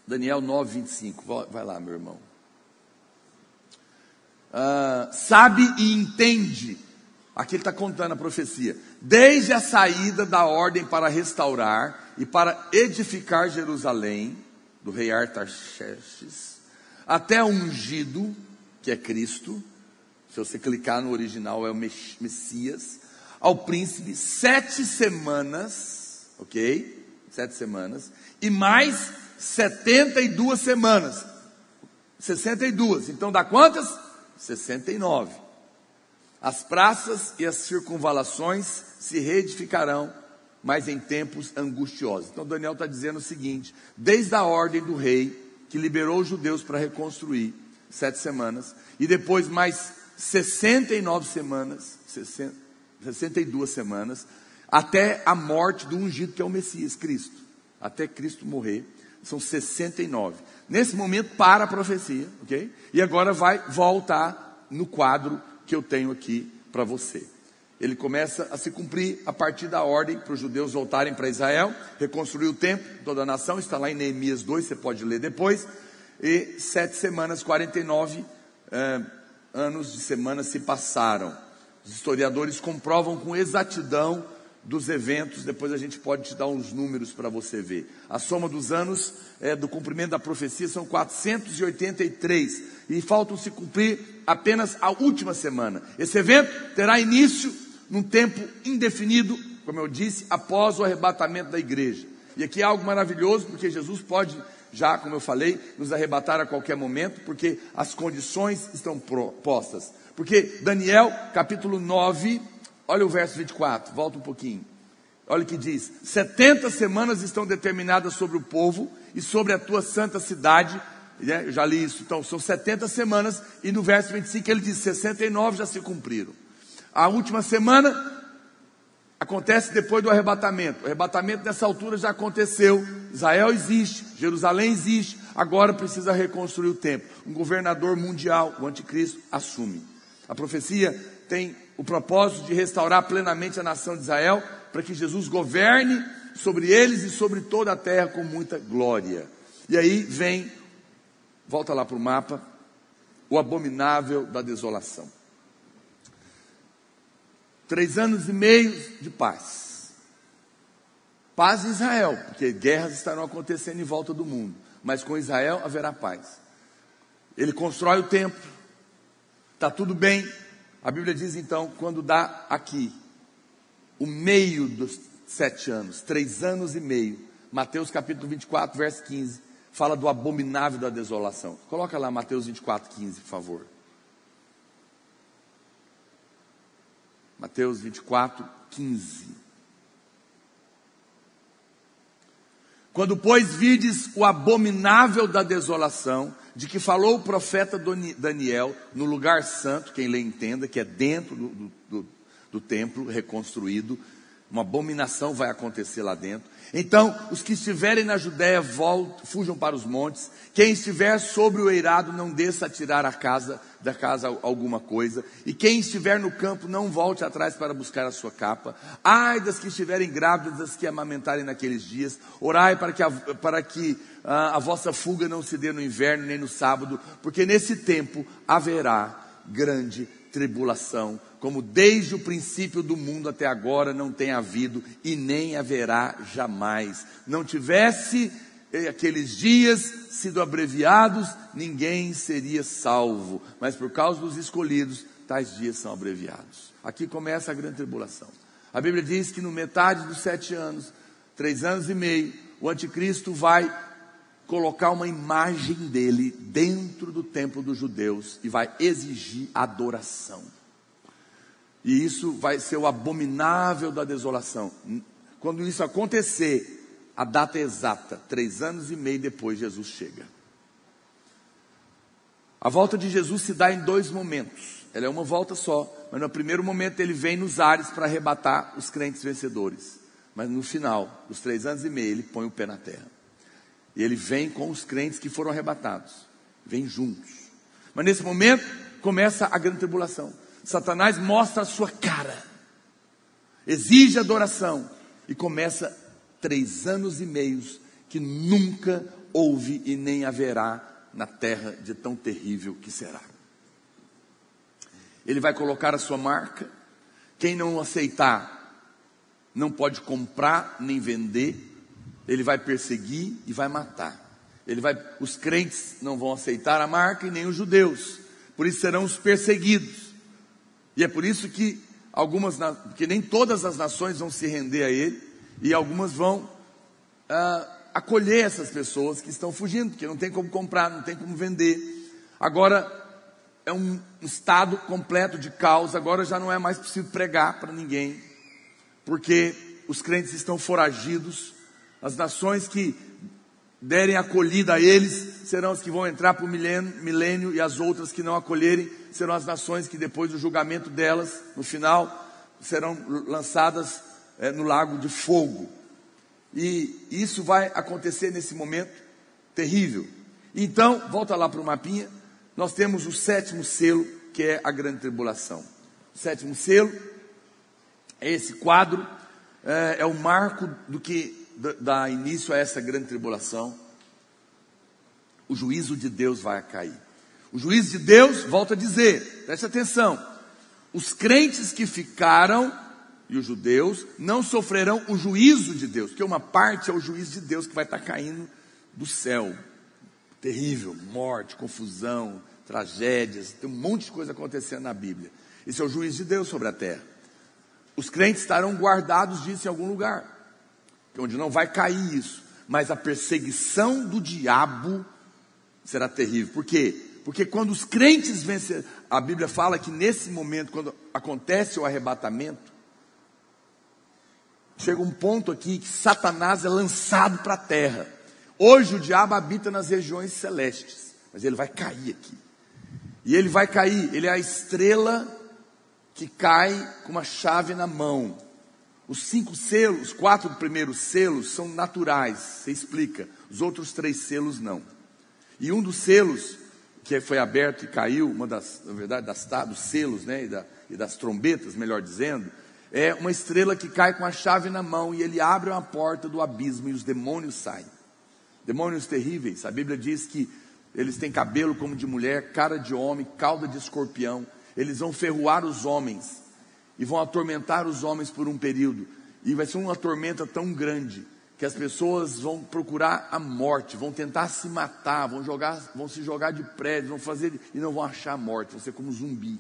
Daniel 9, 25. Vai lá, meu irmão. Uh, sabe e entende. Aqui ele está contando a profecia. Desde a saída da ordem para restaurar e para edificar Jerusalém, do rei Artaxerxes, até o ungido, que é Cristo. Se você clicar no original, é o Messias. Ao príncipe, sete semanas, ok? Sete semanas. E mais 72 semanas. 62. Então dá quantas? 69. As praças e as circunvalações se reedificarão mas em tempos angustiosos. Então Daniel está dizendo o seguinte: desde a ordem do rei, que liberou os judeus para reconstruir, sete semanas, e depois mais 69 semanas, 60, 62 semanas, até a morte do ungido que é o Messias, Cristo. Até Cristo morrer, são 69. Nesse momento para a profecia, ok? E agora vai voltar no quadro que eu tenho aqui para você. Ele começa a se cumprir a partir da ordem para os judeus voltarem para Israel, reconstruir o templo, toda a nação, está lá em Neemias 2, você pode ler depois. E sete semanas, 49 eh, anos de semanas se passaram. Os historiadores comprovam com exatidão dos eventos, depois a gente pode te dar uns números para você ver. A soma dos anos é, do cumprimento da profecia são 483 e faltam se cumprir apenas a última semana. Esse evento terá início num tempo indefinido, como eu disse, após o arrebatamento da igreja. E aqui é algo maravilhoso, porque Jesus pode já, como eu falei, nos arrebatar a qualquer momento, porque as condições estão postas. Porque Daniel, capítulo 9, Olha o verso 24, volta um pouquinho. Olha o que diz: 70 semanas estão determinadas sobre o povo e sobre a tua santa cidade. Né? Eu já li isso. Então, são 70 semanas, e no verso 25 ele diz: 69 já se cumpriram. A última semana acontece depois do arrebatamento. O arrebatamento nessa altura já aconteceu. Israel existe, Jerusalém existe, agora precisa reconstruir o templo. Um governador mundial, o anticristo, assume. A profecia tem o propósito de restaurar plenamente a nação de Israel, para que Jesus governe sobre eles e sobre toda a terra com muita glória. E aí vem, volta lá para o mapa, o abominável da desolação. Três anos e meio de paz. Paz em Israel, porque guerras estarão acontecendo em volta do mundo, mas com Israel haverá paz. Ele constrói o templo, está tudo bem, a Bíblia diz então, quando dá aqui o meio dos sete anos, três anos e meio, Mateus capítulo 24, verso 15, fala do abominável da desolação. Coloca lá Mateus 24, 15, por favor. Mateus 24, 15. Quando, pois, vides o abominável da desolação, de que falou o profeta Daniel no lugar santo, quem lê entenda, que é dentro do, do, do templo reconstruído, uma abominação vai acontecer lá dentro. Então, os que estiverem na Judéia, voltem, fujam para os montes. Quem estiver sobre o eirado, não desça a tirar a casa, da casa alguma coisa. E quem estiver no campo, não volte atrás para buscar a sua capa. Ai das que estiverem grávidas, das que amamentarem naqueles dias. Orai para que, para que a, a vossa fuga não se dê no inverno nem no sábado, porque nesse tempo haverá grande tribulação como desde o princípio do mundo até agora não tem havido e nem haverá jamais. Não tivesse eh, aqueles dias sido abreviados, ninguém seria salvo, mas por causa dos escolhidos, tais dias são abreviados. Aqui começa a grande tribulação. A Bíblia diz que no metade dos sete anos, três anos e meio, o anticristo vai colocar uma imagem dele dentro do templo dos judeus e vai exigir adoração. E isso vai ser o abominável da desolação. Quando isso acontecer, a data é exata, três anos e meio depois, Jesus chega. A volta de Jesus se dá em dois momentos. Ela é uma volta só, mas no primeiro momento ele vem nos ares para arrebatar os crentes vencedores. Mas no final, dos três anos e meio, ele põe o pé na terra. E ele vem com os crentes que foram arrebatados. Vem juntos. Mas nesse momento começa a grande tribulação. Satanás mostra a sua cara, exige adoração e começa três anos e meios que nunca houve e nem haverá na terra de tão terrível que será. Ele vai colocar a sua marca, quem não aceitar não pode comprar nem vender, ele vai perseguir e vai matar. Ele vai, os crentes não vão aceitar a marca e nem os judeus, por isso serão os perseguidos. E é por isso que algumas, que nem todas as nações vão se render a ele, e algumas vão ah, acolher essas pessoas que estão fugindo, porque não tem como comprar, não tem como vender. Agora é um estado completo de caos, agora já não é mais possível pregar para ninguém, porque os crentes estão foragidos, as nações que derem acolhida a eles serão as que vão entrar para o milênio, milênio, e as outras que não acolherem serão as nações que depois do julgamento delas, no final, serão lançadas é, no lago de fogo. E isso vai acontecer nesse momento terrível. Então, volta lá para o mapinha, nós temos o sétimo selo, que é a grande tribulação. O sétimo selo é esse quadro, é, é o marco do que dá início a essa grande tribulação. O juízo de Deus vai cair. O juízo de Deus, volta a dizer, preste atenção, os crentes que ficaram e os judeus não sofrerão o juízo de Deus, porque uma parte é o juízo de Deus que vai estar caindo do céu. Terrível, morte, confusão, tragédias, tem um monte de coisa acontecendo na Bíblia. Esse é o juízo de Deus sobre a terra. Os crentes estarão guardados disso em algum lugar, onde não vai cair isso, mas a perseguição do diabo será terrível. Por quê? Porque quando os crentes vencem, a Bíblia fala que nesse momento, quando acontece o arrebatamento, chega um ponto aqui que Satanás é lançado para a terra. Hoje o diabo habita nas regiões celestes, mas ele vai cair aqui. E ele vai cair, ele é a estrela que cai com uma chave na mão. Os cinco selos, os quatro primeiros selos são naturais, você explica. Os outros três selos não. E um dos selos que foi aberto e caiu, uma das, na verdade, das, dos selos, né, e, da, e das trombetas, melhor dizendo, é uma estrela que cai com a chave na mão e ele abre uma porta do abismo e os demônios saem. Demônios terríveis. A Bíblia diz que eles têm cabelo como de mulher, cara de homem, cauda de escorpião. Eles vão ferroar os homens e vão atormentar os homens por um período. E vai ser uma tormenta tão grande que as pessoas vão procurar a morte, vão tentar se matar, vão jogar, vão se jogar de prédio, vão fazer e não vão achar a morte, vão ser como zumbi.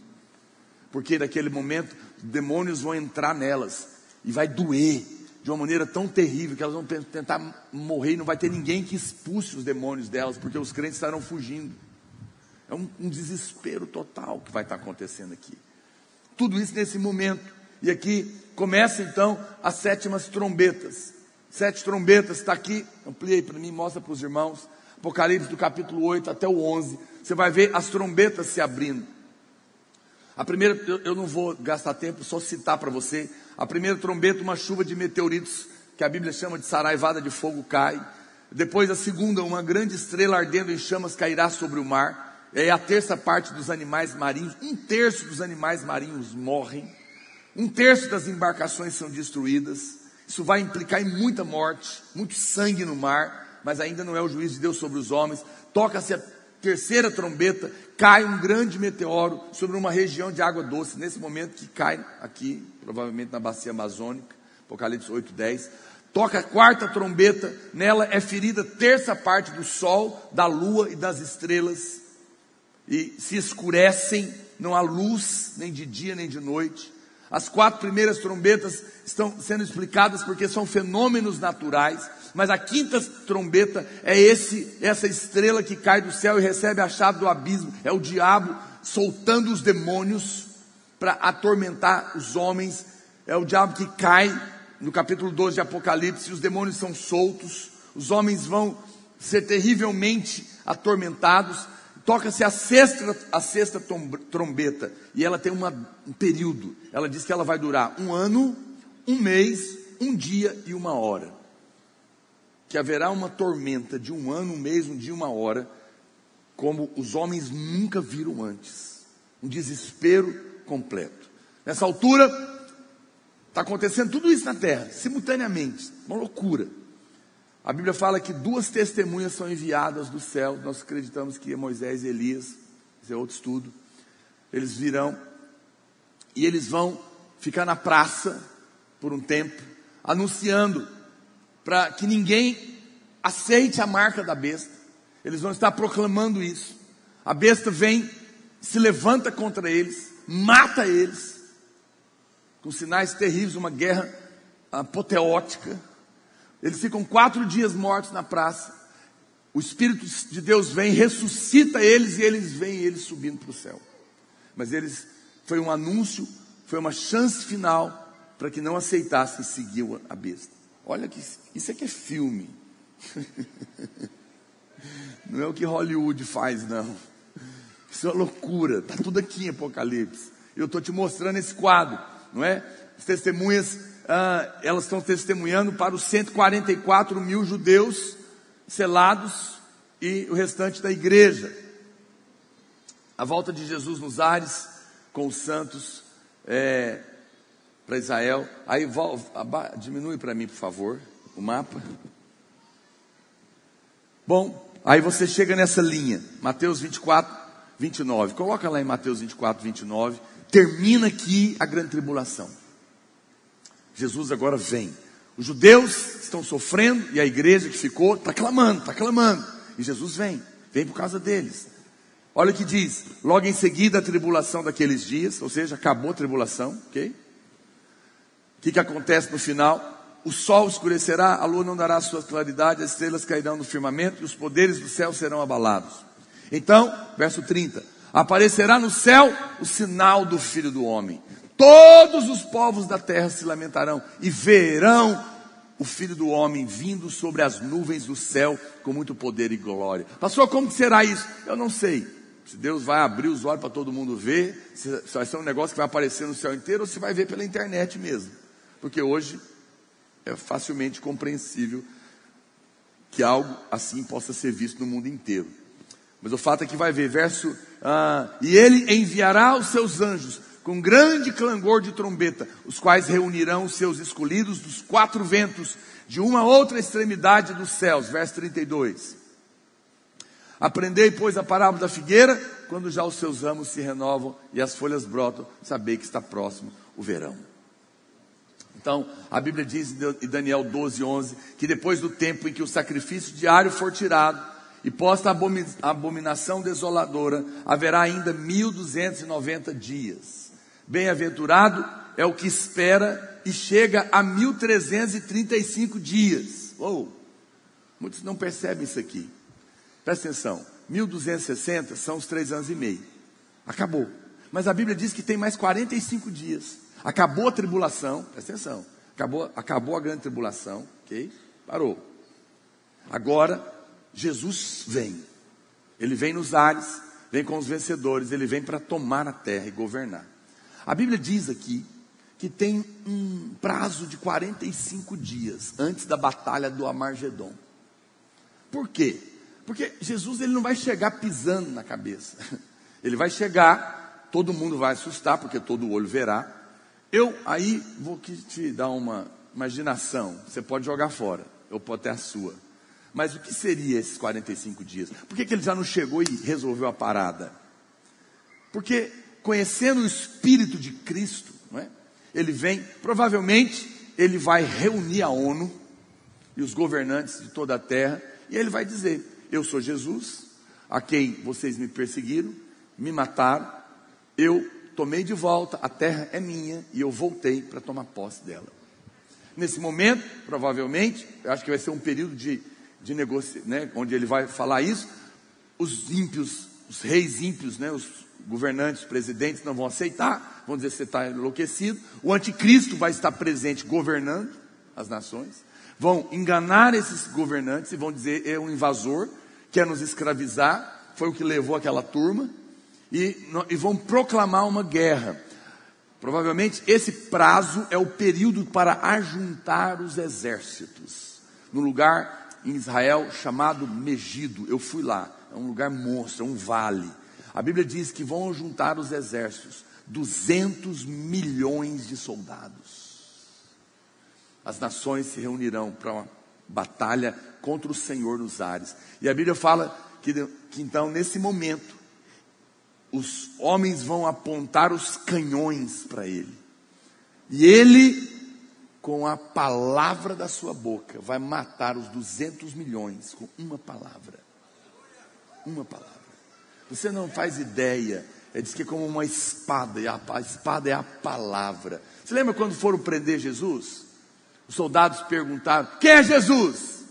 Porque naquele momento demônios vão entrar nelas e vai doer de uma maneira tão terrível que elas vão tentar morrer e não vai ter ninguém que expulse os demônios delas, porque os crentes estarão fugindo. É um, um desespero total que vai estar acontecendo aqui. Tudo isso nesse momento. E aqui começa então as sétimas trombetas. Sete trombetas, está aqui, ampliei para mim, mostra para os irmãos. Apocalipse do capítulo 8 até o 11. Você vai ver as trombetas se abrindo. A primeira, eu, eu não vou gastar tempo, só citar para você. A primeira trombeta, uma chuva de meteoritos, que a Bíblia chama de saraivada de fogo, cai. Depois a segunda, uma grande estrela ardendo em chamas cairá sobre o mar. É a terça parte dos animais marinhos, um terço dos animais marinhos morrem. Um terço das embarcações são destruídas. Isso vai implicar em muita morte, muito sangue no mar, mas ainda não é o juízo de Deus sobre os homens. Toca-se a terceira trombeta, cai um grande meteoro sobre uma região de água doce, nesse momento que cai aqui, provavelmente na bacia amazônica, Apocalipse 8, 10. Toca a quarta trombeta, nela é ferida terça parte do sol, da lua e das estrelas, e se escurecem, não há luz, nem de dia nem de noite. As quatro primeiras trombetas estão sendo explicadas porque são fenômenos naturais, mas a quinta trombeta é esse essa estrela que cai do céu e recebe a chave do abismo, é o diabo soltando os demônios para atormentar os homens. É o diabo que cai no capítulo 12 de Apocalipse, os demônios são soltos, os homens vão ser terrivelmente atormentados. Toca-se a sexta, a sexta trombeta e ela tem uma, um período. Ela diz que ela vai durar um ano, um mês, um dia e uma hora que haverá uma tormenta de um ano, um mês, um dia, uma hora, como os homens nunca viram antes. Um desespero completo. Nessa altura, está acontecendo tudo isso na terra, simultaneamente, uma loucura. A Bíblia fala que duas testemunhas são enviadas do céu, nós acreditamos que é Moisés e Elias, esse é outro estudo. Eles virão e eles vão ficar na praça por um tempo, anunciando para que ninguém aceite a marca da besta. Eles vão estar proclamando isso. A besta vem, se levanta contra eles, mata eles, com sinais terríveis, uma guerra apoteótica. Eles ficam quatro dias mortos na praça. O Espírito de Deus vem, ressuscita eles e eles vêm eles subindo para o céu. Mas eles foi um anúncio, foi uma chance final para que não aceitassem seguir a besta. Olha que isso aqui é filme. Não é o que Hollywood faz, não. Isso é uma loucura. Está tudo aqui em Apocalipse. Eu estou te mostrando esse quadro, não é? As testemunhas, ah, elas estão testemunhando para os 144 mil judeus selados e o restante da igreja. A volta de Jesus nos ares com os santos é, para Israel. Aí diminui para mim, por favor, o mapa. Bom, aí você chega nessa linha, Mateus 24, 29. Coloca lá em Mateus 24, 29. Termina aqui a grande tribulação. Jesus agora vem. Os judeus estão sofrendo e a igreja que ficou está clamando, está clamando. E Jesus vem, vem por causa deles. Olha o que diz: logo em seguida a tribulação daqueles dias, ou seja, acabou a tribulação, ok? O que, que acontece no final? O sol escurecerá, a lua não dará sua claridade, as estrelas cairão no firmamento e os poderes do céu serão abalados. Então, verso 30: aparecerá no céu o sinal do Filho do Homem. Todos os povos da terra se lamentarão e verão o Filho do Homem vindo sobre as nuvens do céu com muito poder e glória. Pastor, como será isso? Eu não sei. Se Deus vai abrir os olhos para todo mundo ver, se vai ser um negócio que vai aparecer no céu inteiro ou se vai ver pela internet mesmo. Porque hoje é facilmente compreensível que algo assim possa ser visto no mundo inteiro. Mas o fato é que vai ver, verso, ah, e ele enviará os seus anjos com grande clangor de trombeta, os quais reunirão os seus escolhidos dos quatro ventos, de uma outra extremidade dos céus, verso 32. Aprendei, pois, a parábola da figueira, quando já os seus ramos se renovam e as folhas brotam, sabei que está próximo o verão. Então, a Bíblia diz em Daniel 12, 11, que depois do tempo em que o sacrifício diário for tirado e posta a abominação desoladora, haverá ainda 1290 dias. Bem-aventurado é o que espera e chega a 1335 dias. Oh, muitos não percebem isso aqui. Presta atenção: 1260 são os três anos e meio. Acabou. Mas a Bíblia diz que tem mais 45 dias. Acabou a tribulação, presta atenção. Acabou, acabou a grande tribulação, ok? Parou. Agora, Jesus vem. Ele vem nos ares, vem com os vencedores, ele vem para tomar a terra e governar. A Bíblia diz aqui que tem um prazo de 45 dias antes da batalha do Amargedon. Por quê? Porque Jesus ele não vai chegar pisando na cabeça. Ele vai chegar, todo mundo vai assustar, porque todo olho verá. Eu aí vou te dar uma imaginação. Você pode jogar fora, eu posso ter a sua. Mas o que seria esses 45 dias? Por que, que ele já não chegou e resolveu a parada? Porque conhecendo o Espírito de Cristo, não é? ele vem, provavelmente ele vai reunir a ONU e os governantes de toda a terra, e ele vai dizer: Eu sou Jesus, a quem vocês me perseguiram, me mataram, eu tomei de volta, a terra é minha e eu voltei para tomar posse dela. Nesse momento, provavelmente, eu acho que vai ser um período de, de negócio, né, onde ele vai falar isso. Os ímpios, os reis ímpios, né, os governantes, os presidentes não vão aceitar, vão dizer que você está enlouquecido. O anticristo vai estar presente governando as nações. Vão enganar esses governantes e vão dizer é um invasor, quer nos escravizar, foi o que levou aquela turma e, e vão proclamar uma guerra. Provavelmente esse prazo é o período para ajuntar os exércitos. No lugar em Israel chamado Megido, eu fui lá, um lugar monstro, é um vale. A Bíblia diz que vão juntar os exércitos, 200 milhões de soldados. As nações se reunirão para uma batalha contra o Senhor nos ares. E a Bíblia fala que, que então, nesse momento, os homens vão apontar os canhões para ele. E ele, com a palavra da sua boca, vai matar os 200 milhões com uma palavra. Uma palavra. Você não faz ideia. É diz que é como uma espada, e a, a espada é a palavra. Você lembra quando foram prender Jesus? Os soldados perguntaram: Quem é Jesus?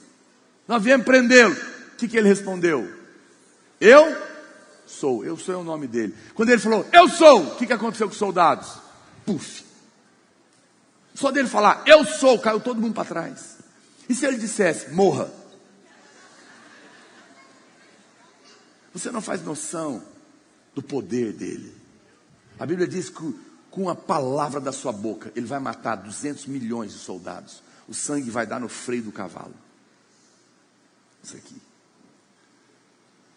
Nós viemos prendê-lo. O que, que ele respondeu? Eu sou, eu sou é o nome dele. Quando ele falou, eu sou, o que, que aconteceu com os soldados? Puf. Só dele falar, eu sou, caiu todo mundo para trás. E se ele dissesse, morra? Você não faz noção do poder dele. A Bíblia diz que com a palavra da sua boca, ele vai matar 200 milhões de soldados. O sangue vai dar no freio do cavalo. Isso aqui.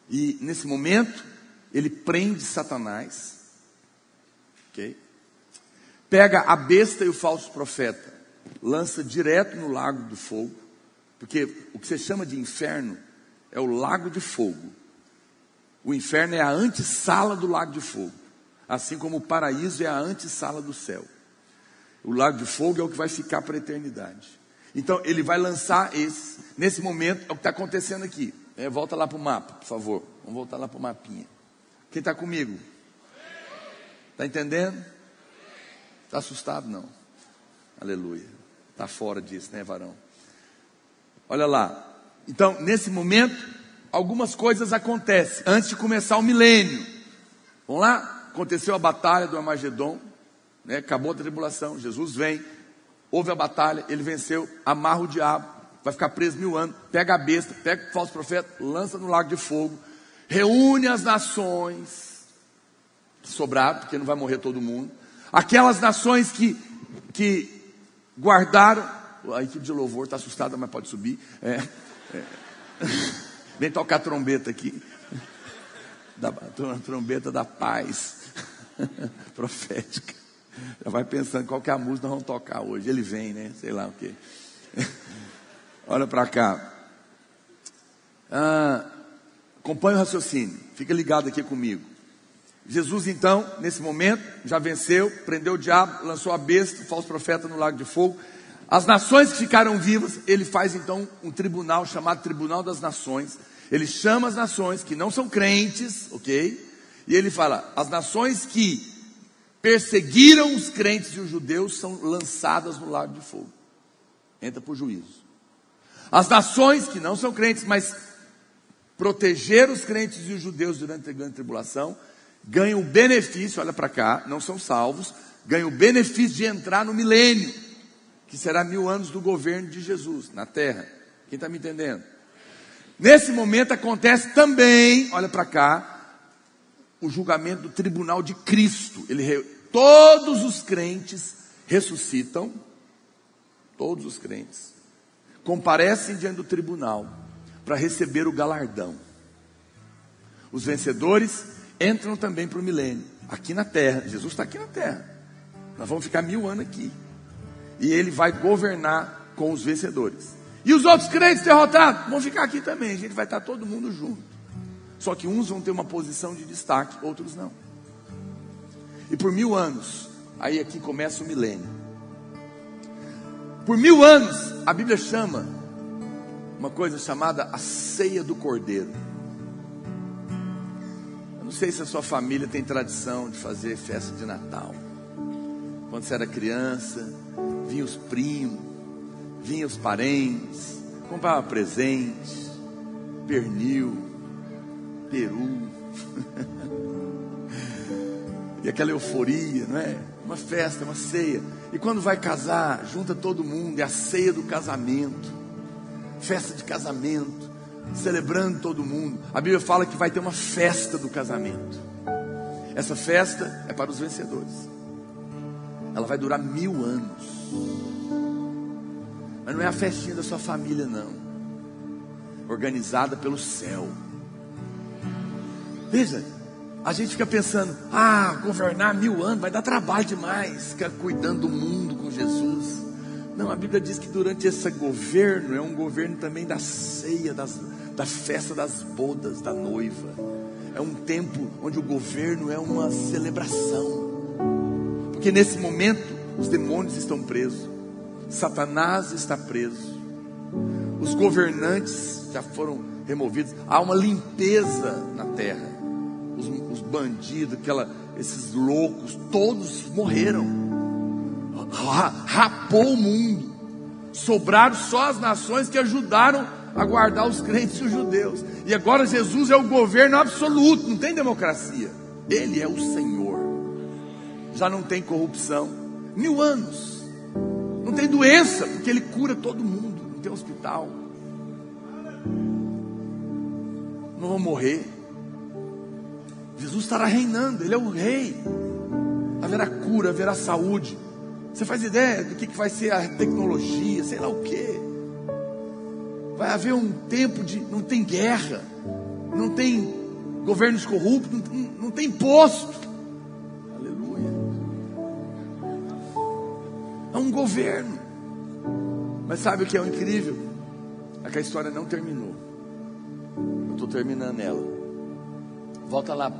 E nesse momento, ele prende Satanás. Ok? Pega a besta e o falso profeta, lança direto no lago do fogo. Porque o que você chama de inferno é o lago de fogo. O inferno é a antessala do lago de fogo, assim como o paraíso é a antessala do céu. O lago de fogo é o que vai ficar para a eternidade. Então ele vai lançar esse. Nesse momento é o que está acontecendo aqui. É, volta lá para o mapa, por favor. Vamos voltar lá para o mapinha. Quem está comigo? Está entendendo? Está assustado? Não. Aleluia. Está fora disso, né, varão? Olha lá. Então, nesse momento, algumas coisas acontecem antes de começar o milênio. Vamos lá? Aconteceu a batalha do Armagedon, né? acabou a tribulação, Jesus vem, houve a batalha, ele venceu, amarra o diabo, vai ficar preso mil anos, pega a besta, pega o falso profeta, lança no lago de fogo, reúne as nações que sobraram, porque não vai morrer todo mundo, aquelas nações que, que guardaram, a equipe de louvor está assustada, mas pode subir. É, é. Vem tocar trombeta aqui. Da, trombeta da paz profética. Já vai pensando qual que é a música nós vamos tocar hoje. Ele vem, né? Sei lá o que. Olha para cá. Ah, acompanha o raciocínio. Fica ligado aqui comigo. Jesus, então, nesse momento, já venceu, prendeu o diabo, lançou a besta, o falso profeta no lago de fogo. As nações que ficaram vivas, ele faz então um tribunal chamado Tribunal das Nações. Ele chama as nações que não são crentes, ok? E ele fala: as nações que perseguiram os crentes e os judeus são lançadas no lago de fogo. Entra por juízo. As nações que não são crentes, mas protegeram os crentes e os judeus durante a grande tribulação, ganham o benefício, olha para cá, não são salvos, ganham o benefício de entrar no milênio que será mil anos do governo de Jesus na terra. Quem está me entendendo? Nesse momento acontece também, olha para cá, o julgamento do tribunal de Cristo. Ele, todos os crentes ressuscitam, todos os crentes, comparecem diante do tribunal para receber o galardão. Os vencedores entram também para o milênio, aqui na terra. Jesus está aqui na terra. Nós vamos ficar mil anos aqui e ele vai governar com os vencedores. E os outros crentes derrotados vão ficar aqui também, a gente vai estar todo mundo junto. Só que uns vão ter uma posição de destaque, outros não. E por mil anos, aí aqui começa o milênio. Por mil anos, a Bíblia chama uma coisa chamada a ceia do cordeiro. Eu não sei se a sua família tem tradição de fazer festa de Natal. Quando você era criança, vinham os primos, vinham os parentes, comprava presente, pernil, peru. e aquela euforia, não é? Uma festa, uma ceia. E quando vai casar, junta todo mundo, é a ceia do casamento. Festa de casamento, celebrando todo mundo. A Bíblia fala que vai ter uma festa do casamento. Essa festa é para os vencedores. Ela vai durar mil anos. Mas não é a festinha da sua família, não. Organizada pelo céu. Veja, a gente fica pensando, ah, governar mil anos vai dar trabalho demais, ficar cuidando do mundo com Jesus. Não, a Bíblia diz que durante esse governo é um governo também da ceia, das, da festa das bodas da noiva. É um tempo onde o governo é uma celebração. Porque nesse momento os demônios estão presos, Satanás está preso, os governantes já foram removidos, há uma limpeza na terra. Os, os bandidos, aquela, esses loucos, todos morreram. Rapou o mundo. Sobraram só as nações que ajudaram a guardar os crentes e os judeus. E agora Jesus é o governo absoluto, não tem democracia. Ele é o Senhor. Já não tem corrupção mil anos. Tem doença, porque Ele cura todo mundo, não tem hospital. Não vão morrer. Jesus estará reinando, Ele é o rei. Haverá cura, haverá saúde. Você faz ideia do que vai ser a tecnologia, sei lá o que. Vai haver um tempo de. Não tem guerra, não tem governos corruptos, não, não tem imposto. Governo. Mas sabe o que é o incrível? É que a história não terminou. Eu estou terminando ela. Volta lá.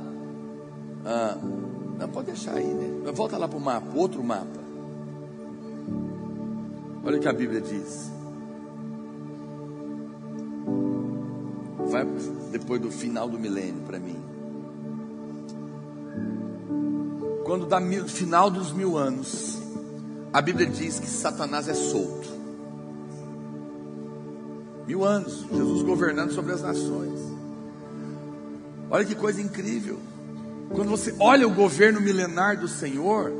Ah, não, pode deixar aí, né? Volta lá para o mapa, outro mapa. Olha o que a Bíblia diz. Vai depois do final do milênio para mim. Quando dá mil, final dos mil anos, a Bíblia diz que Satanás é solto. Mil anos, Jesus governando sobre as nações. Olha que coisa incrível. Quando você olha o governo milenar do Senhor,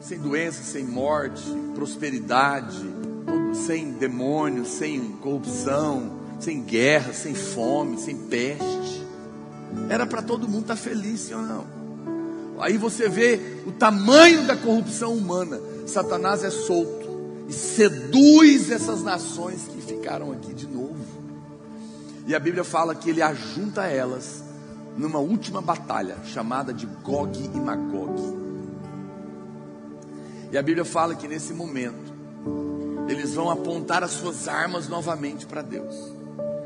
sem doença, sem morte, prosperidade, sem demônios, sem corrupção, sem guerra, sem fome, sem peste. Era para todo mundo estar tá feliz, sim ou não? Aí você vê o tamanho da corrupção humana. Satanás é solto e seduz essas nações que ficaram aqui de novo. E a Bíblia fala que ele ajunta elas numa última batalha chamada de Gog e Magog. E a Bíblia fala que nesse momento eles vão apontar as suas armas novamente para Deus.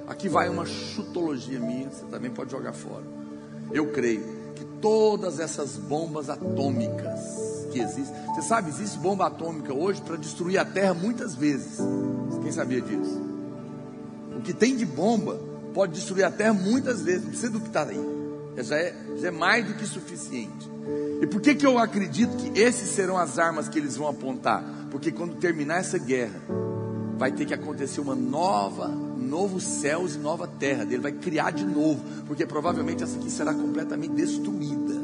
Aqui vai uma chutologia minha, você também pode jogar fora. Eu creio todas essas bombas atômicas que existem, você sabe, existe bomba atômica hoje para destruir a Terra muitas vezes. Quem sabia disso? O que tem de bomba pode destruir a Terra muitas vezes, não precisa do que está aí já é, já é mais do que suficiente. E por que, que eu acredito que esses serão as armas que eles vão apontar? Porque quando terminar essa guerra, vai ter que acontecer uma nova, novos céus e nova terra. Ele vai criar de novo, porque provavelmente essa aqui será completamente destruída.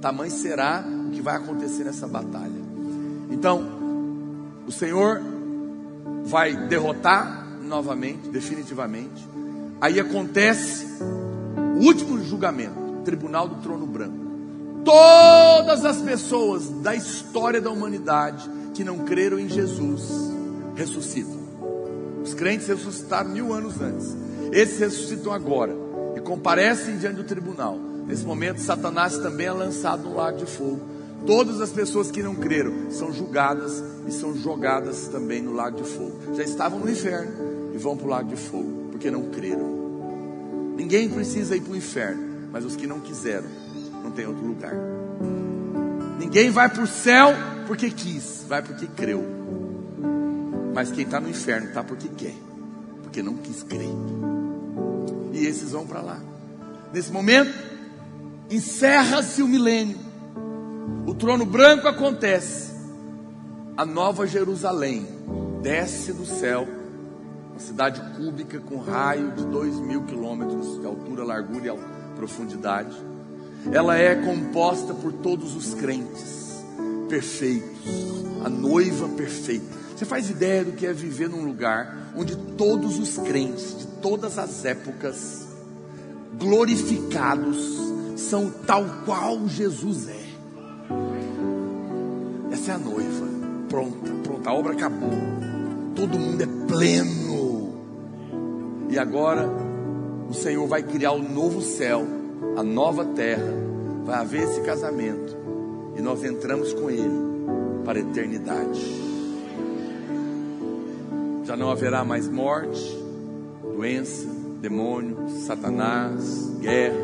Tamanho será o que vai acontecer nessa batalha. Então, o Senhor vai derrotar novamente, definitivamente. Aí acontece o último julgamento tribunal do trono branco. Todas as pessoas da história da humanidade que não creram em Jesus ressuscitam. Os crentes ressuscitaram mil anos antes. Esses ressuscitam agora e comparecem diante do tribunal. Nesse momento, Satanás também é lançado no lago de fogo. Todas as pessoas que não creram são julgadas e são jogadas também no lago de fogo. Já estavam no inferno e vão para o lago de fogo porque não creram. Ninguém precisa ir para o inferno mas os que não quiseram, não tem outro lugar. Ninguém vai para o céu porque quis, vai porque creu. Mas quem está no inferno está porque quer, porque não quis crer. E esses vão para lá. Nesse momento, encerra-se o milênio. O trono branco acontece. A nova Jerusalém desce do céu, uma cidade cúbica com raio de dois mil quilômetros de altura, largura e profundidade. Ela é composta por todos os crentes perfeitos, a noiva perfeita. Você faz ideia do que é viver num lugar onde todos os crentes de todas as épocas, glorificados, são tal qual Jesus é. Essa é a noiva, pronta, pronta, a obra acabou. Todo mundo é pleno. E agora o Senhor vai criar o novo céu, a nova terra, vai haver esse casamento e nós entramos com Ele para a eternidade. Já não haverá mais morte, doença, demônio, Satanás, guerra,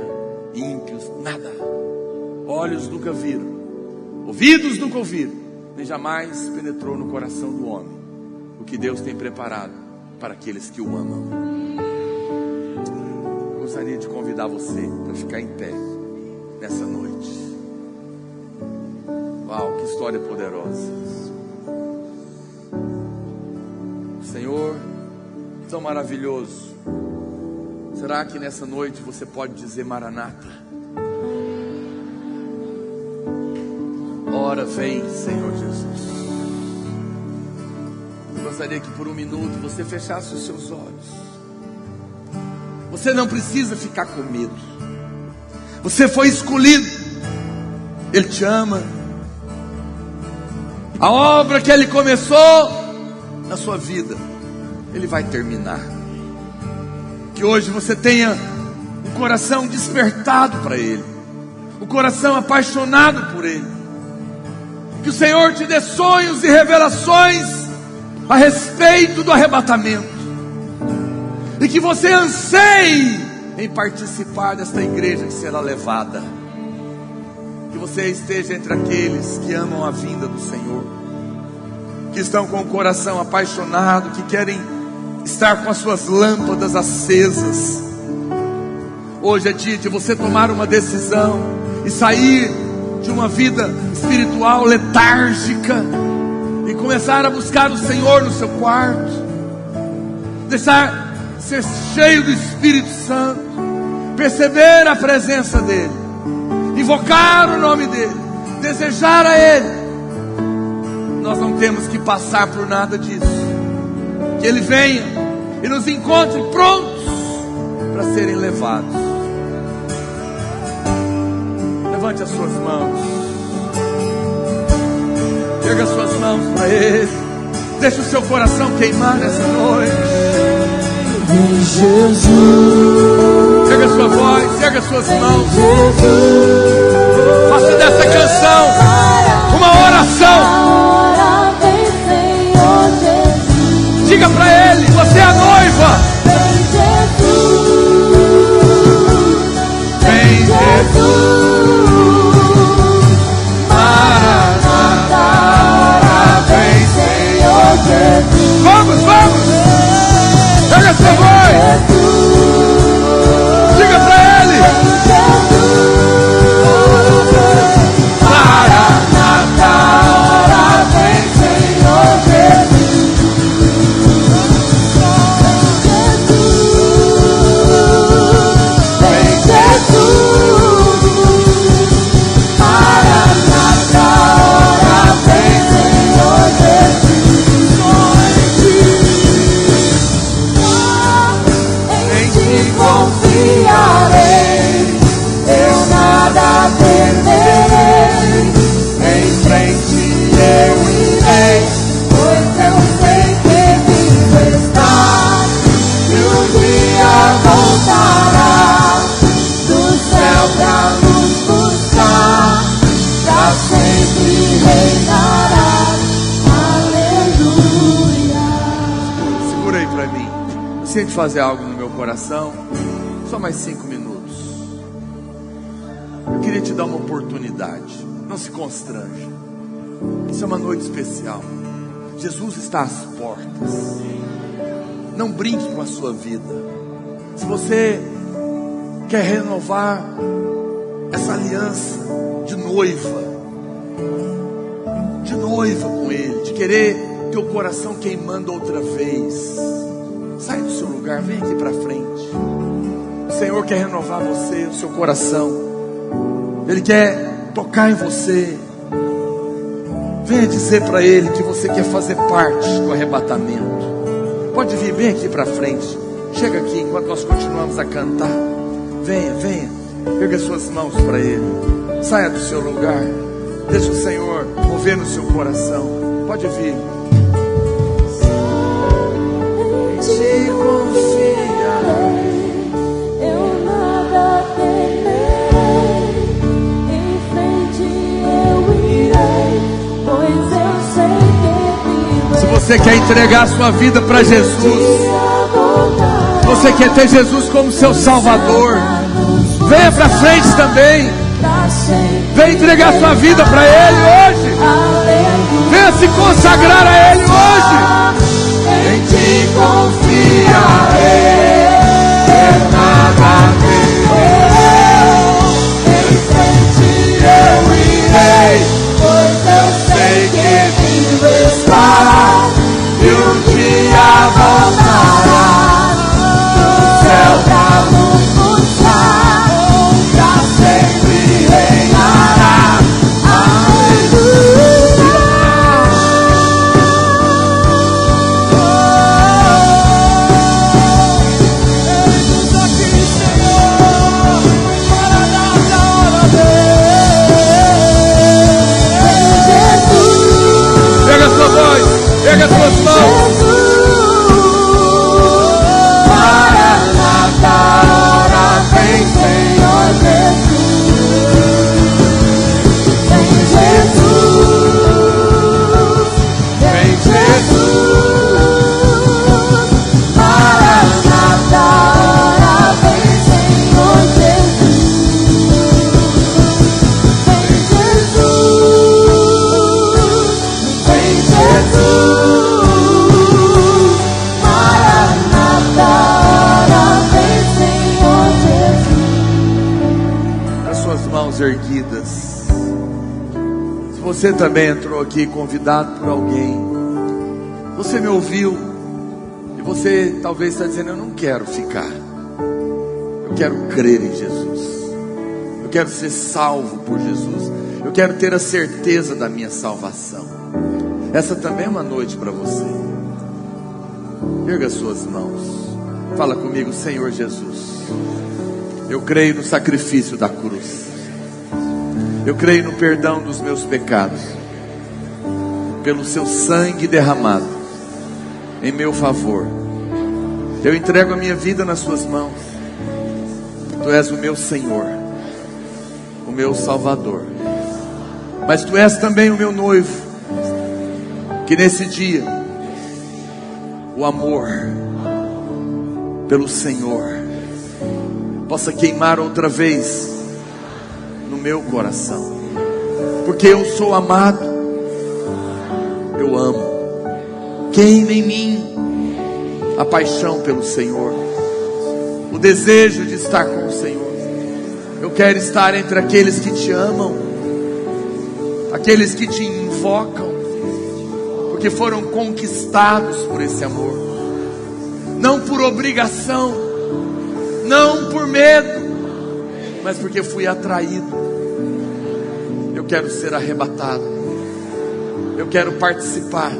ímpios, nada. Olhos nunca viram, ouvidos nunca ouviram, nem jamais penetrou no coração do homem o que Deus tem preparado para aqueles que o amam gostaria de convidar você para ficar em pé nessa noite. Uau, que história poderosa. Senhor, tão maravilhoso. Será que nessa noite você pode dizer Maranata? Ora, vem, Senhor Jesus. gostaria que por um minuto você fechasse os seus olhos. Você não precisa ficar com medo. Você foi escolhido. Ele te ama. A obra que ele começou na sua vida, ele vai terminar. Que hoje você tenha o coração despertado para ele, o coração apaixonado por ele. Que o Senhor te dê sonhos e revelações a respeito do arrebatamento. E que você anseie em participar desta igreja que será levada. Que você esteja entre aqueles que amam a vinda do Senhor, que estão com o coração apaixonado, que querem estar com as suas lâmpadas acesas. Hoje é dia de você tomar uma decisão e sair de uma vida espiritual letárgica e começar a buscar o Senhor no seu quarto, deixar ser cheio do Espírito Santo, perceber a presença dEle, invocar o nome dEle, desejar a Ele. Nós não temos que passar por nada disso. Que Ele venha e nos encontre prontos para serem levados. Levante as suas mãos. Pega suas mãos para Ele. Deixa o seu coração queimar nessa noite. Jesus. Pega sua voz, pega suas mãos. Faça dessa canção uma oração. Diga para Ele: Você é a noiva. Vem, Jesus. Vamos, fazer algo no meu coração. Só mais cinco minutos. Eu queria te dar uma oportunidade. Não se constranja. Isso é uma noite especial. Jesus está às portas. Não brinque com a sua vida. Se você quer renovar essa aliança de noiva, de noiva com Ele, de querer teu coração queimando outra vez. Lugar, vem aqui para frente. O Senhor quer renovar você, o seu coração. Ele quer tocar em você. Venha dizer para Ele que você quer fazer parte do arrebatamento. Pode vir, vem aqui para frente. Chega aqui enquanto nós continuamos a cantar. Venha, venha. Pega suas mãos para Ele. Saia do seu lugar. Deixa o Senhor mover no seu coração. Pode vir. Você quer entregar sua vida para Jesus, você quer ter Jesus como seu Salvador, venha para frente também. Venha entregar sua vida para Ele hoje. Venha se consagrar a Ele hoje. Em ti confiarei, também entrou aqui convidado por alguém, você me ouviu e você talvez está dizendo: Eu não quero ficar, eu quero crer em Jesus, eu quero ser salvo por Jesus, eu quero ter a certeza da minha salvação. Essa também é uma noite para você. Erga suas mãos, fala comigo, Senhor Jesus. Eu creio no sacrifício da cruz. Eu creio no perdão dos meus pecados. Pelo seu sangue derramado em meu favor. Eu entrego a minha vida nas suas mãos. Tu és o meu Senhor, o meu Salvador. Mas tu és também o meu noivo. Que nesse dia o amor pelo Senhor possa queimar outra vez meu coração, porque eu sou amado, eu amo. Queime em mim a paixão pelo Senhor, o desejo de estar com o Senhor. Eu quero estar entre aqueles que te amam, aqueles que te invocam, porque foram conquistados por esse amor, não por obrigação, não por medo, mas porque fui atraído. Eu quero ser arrebatado, eu quero participar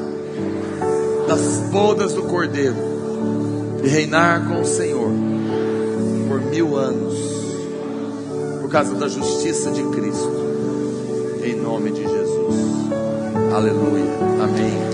das bodas do Cordeiro e reinar com o Senhor por mil anos, por causa da justiça de Cristo, em nome de Jesus. Aleluia. Amém.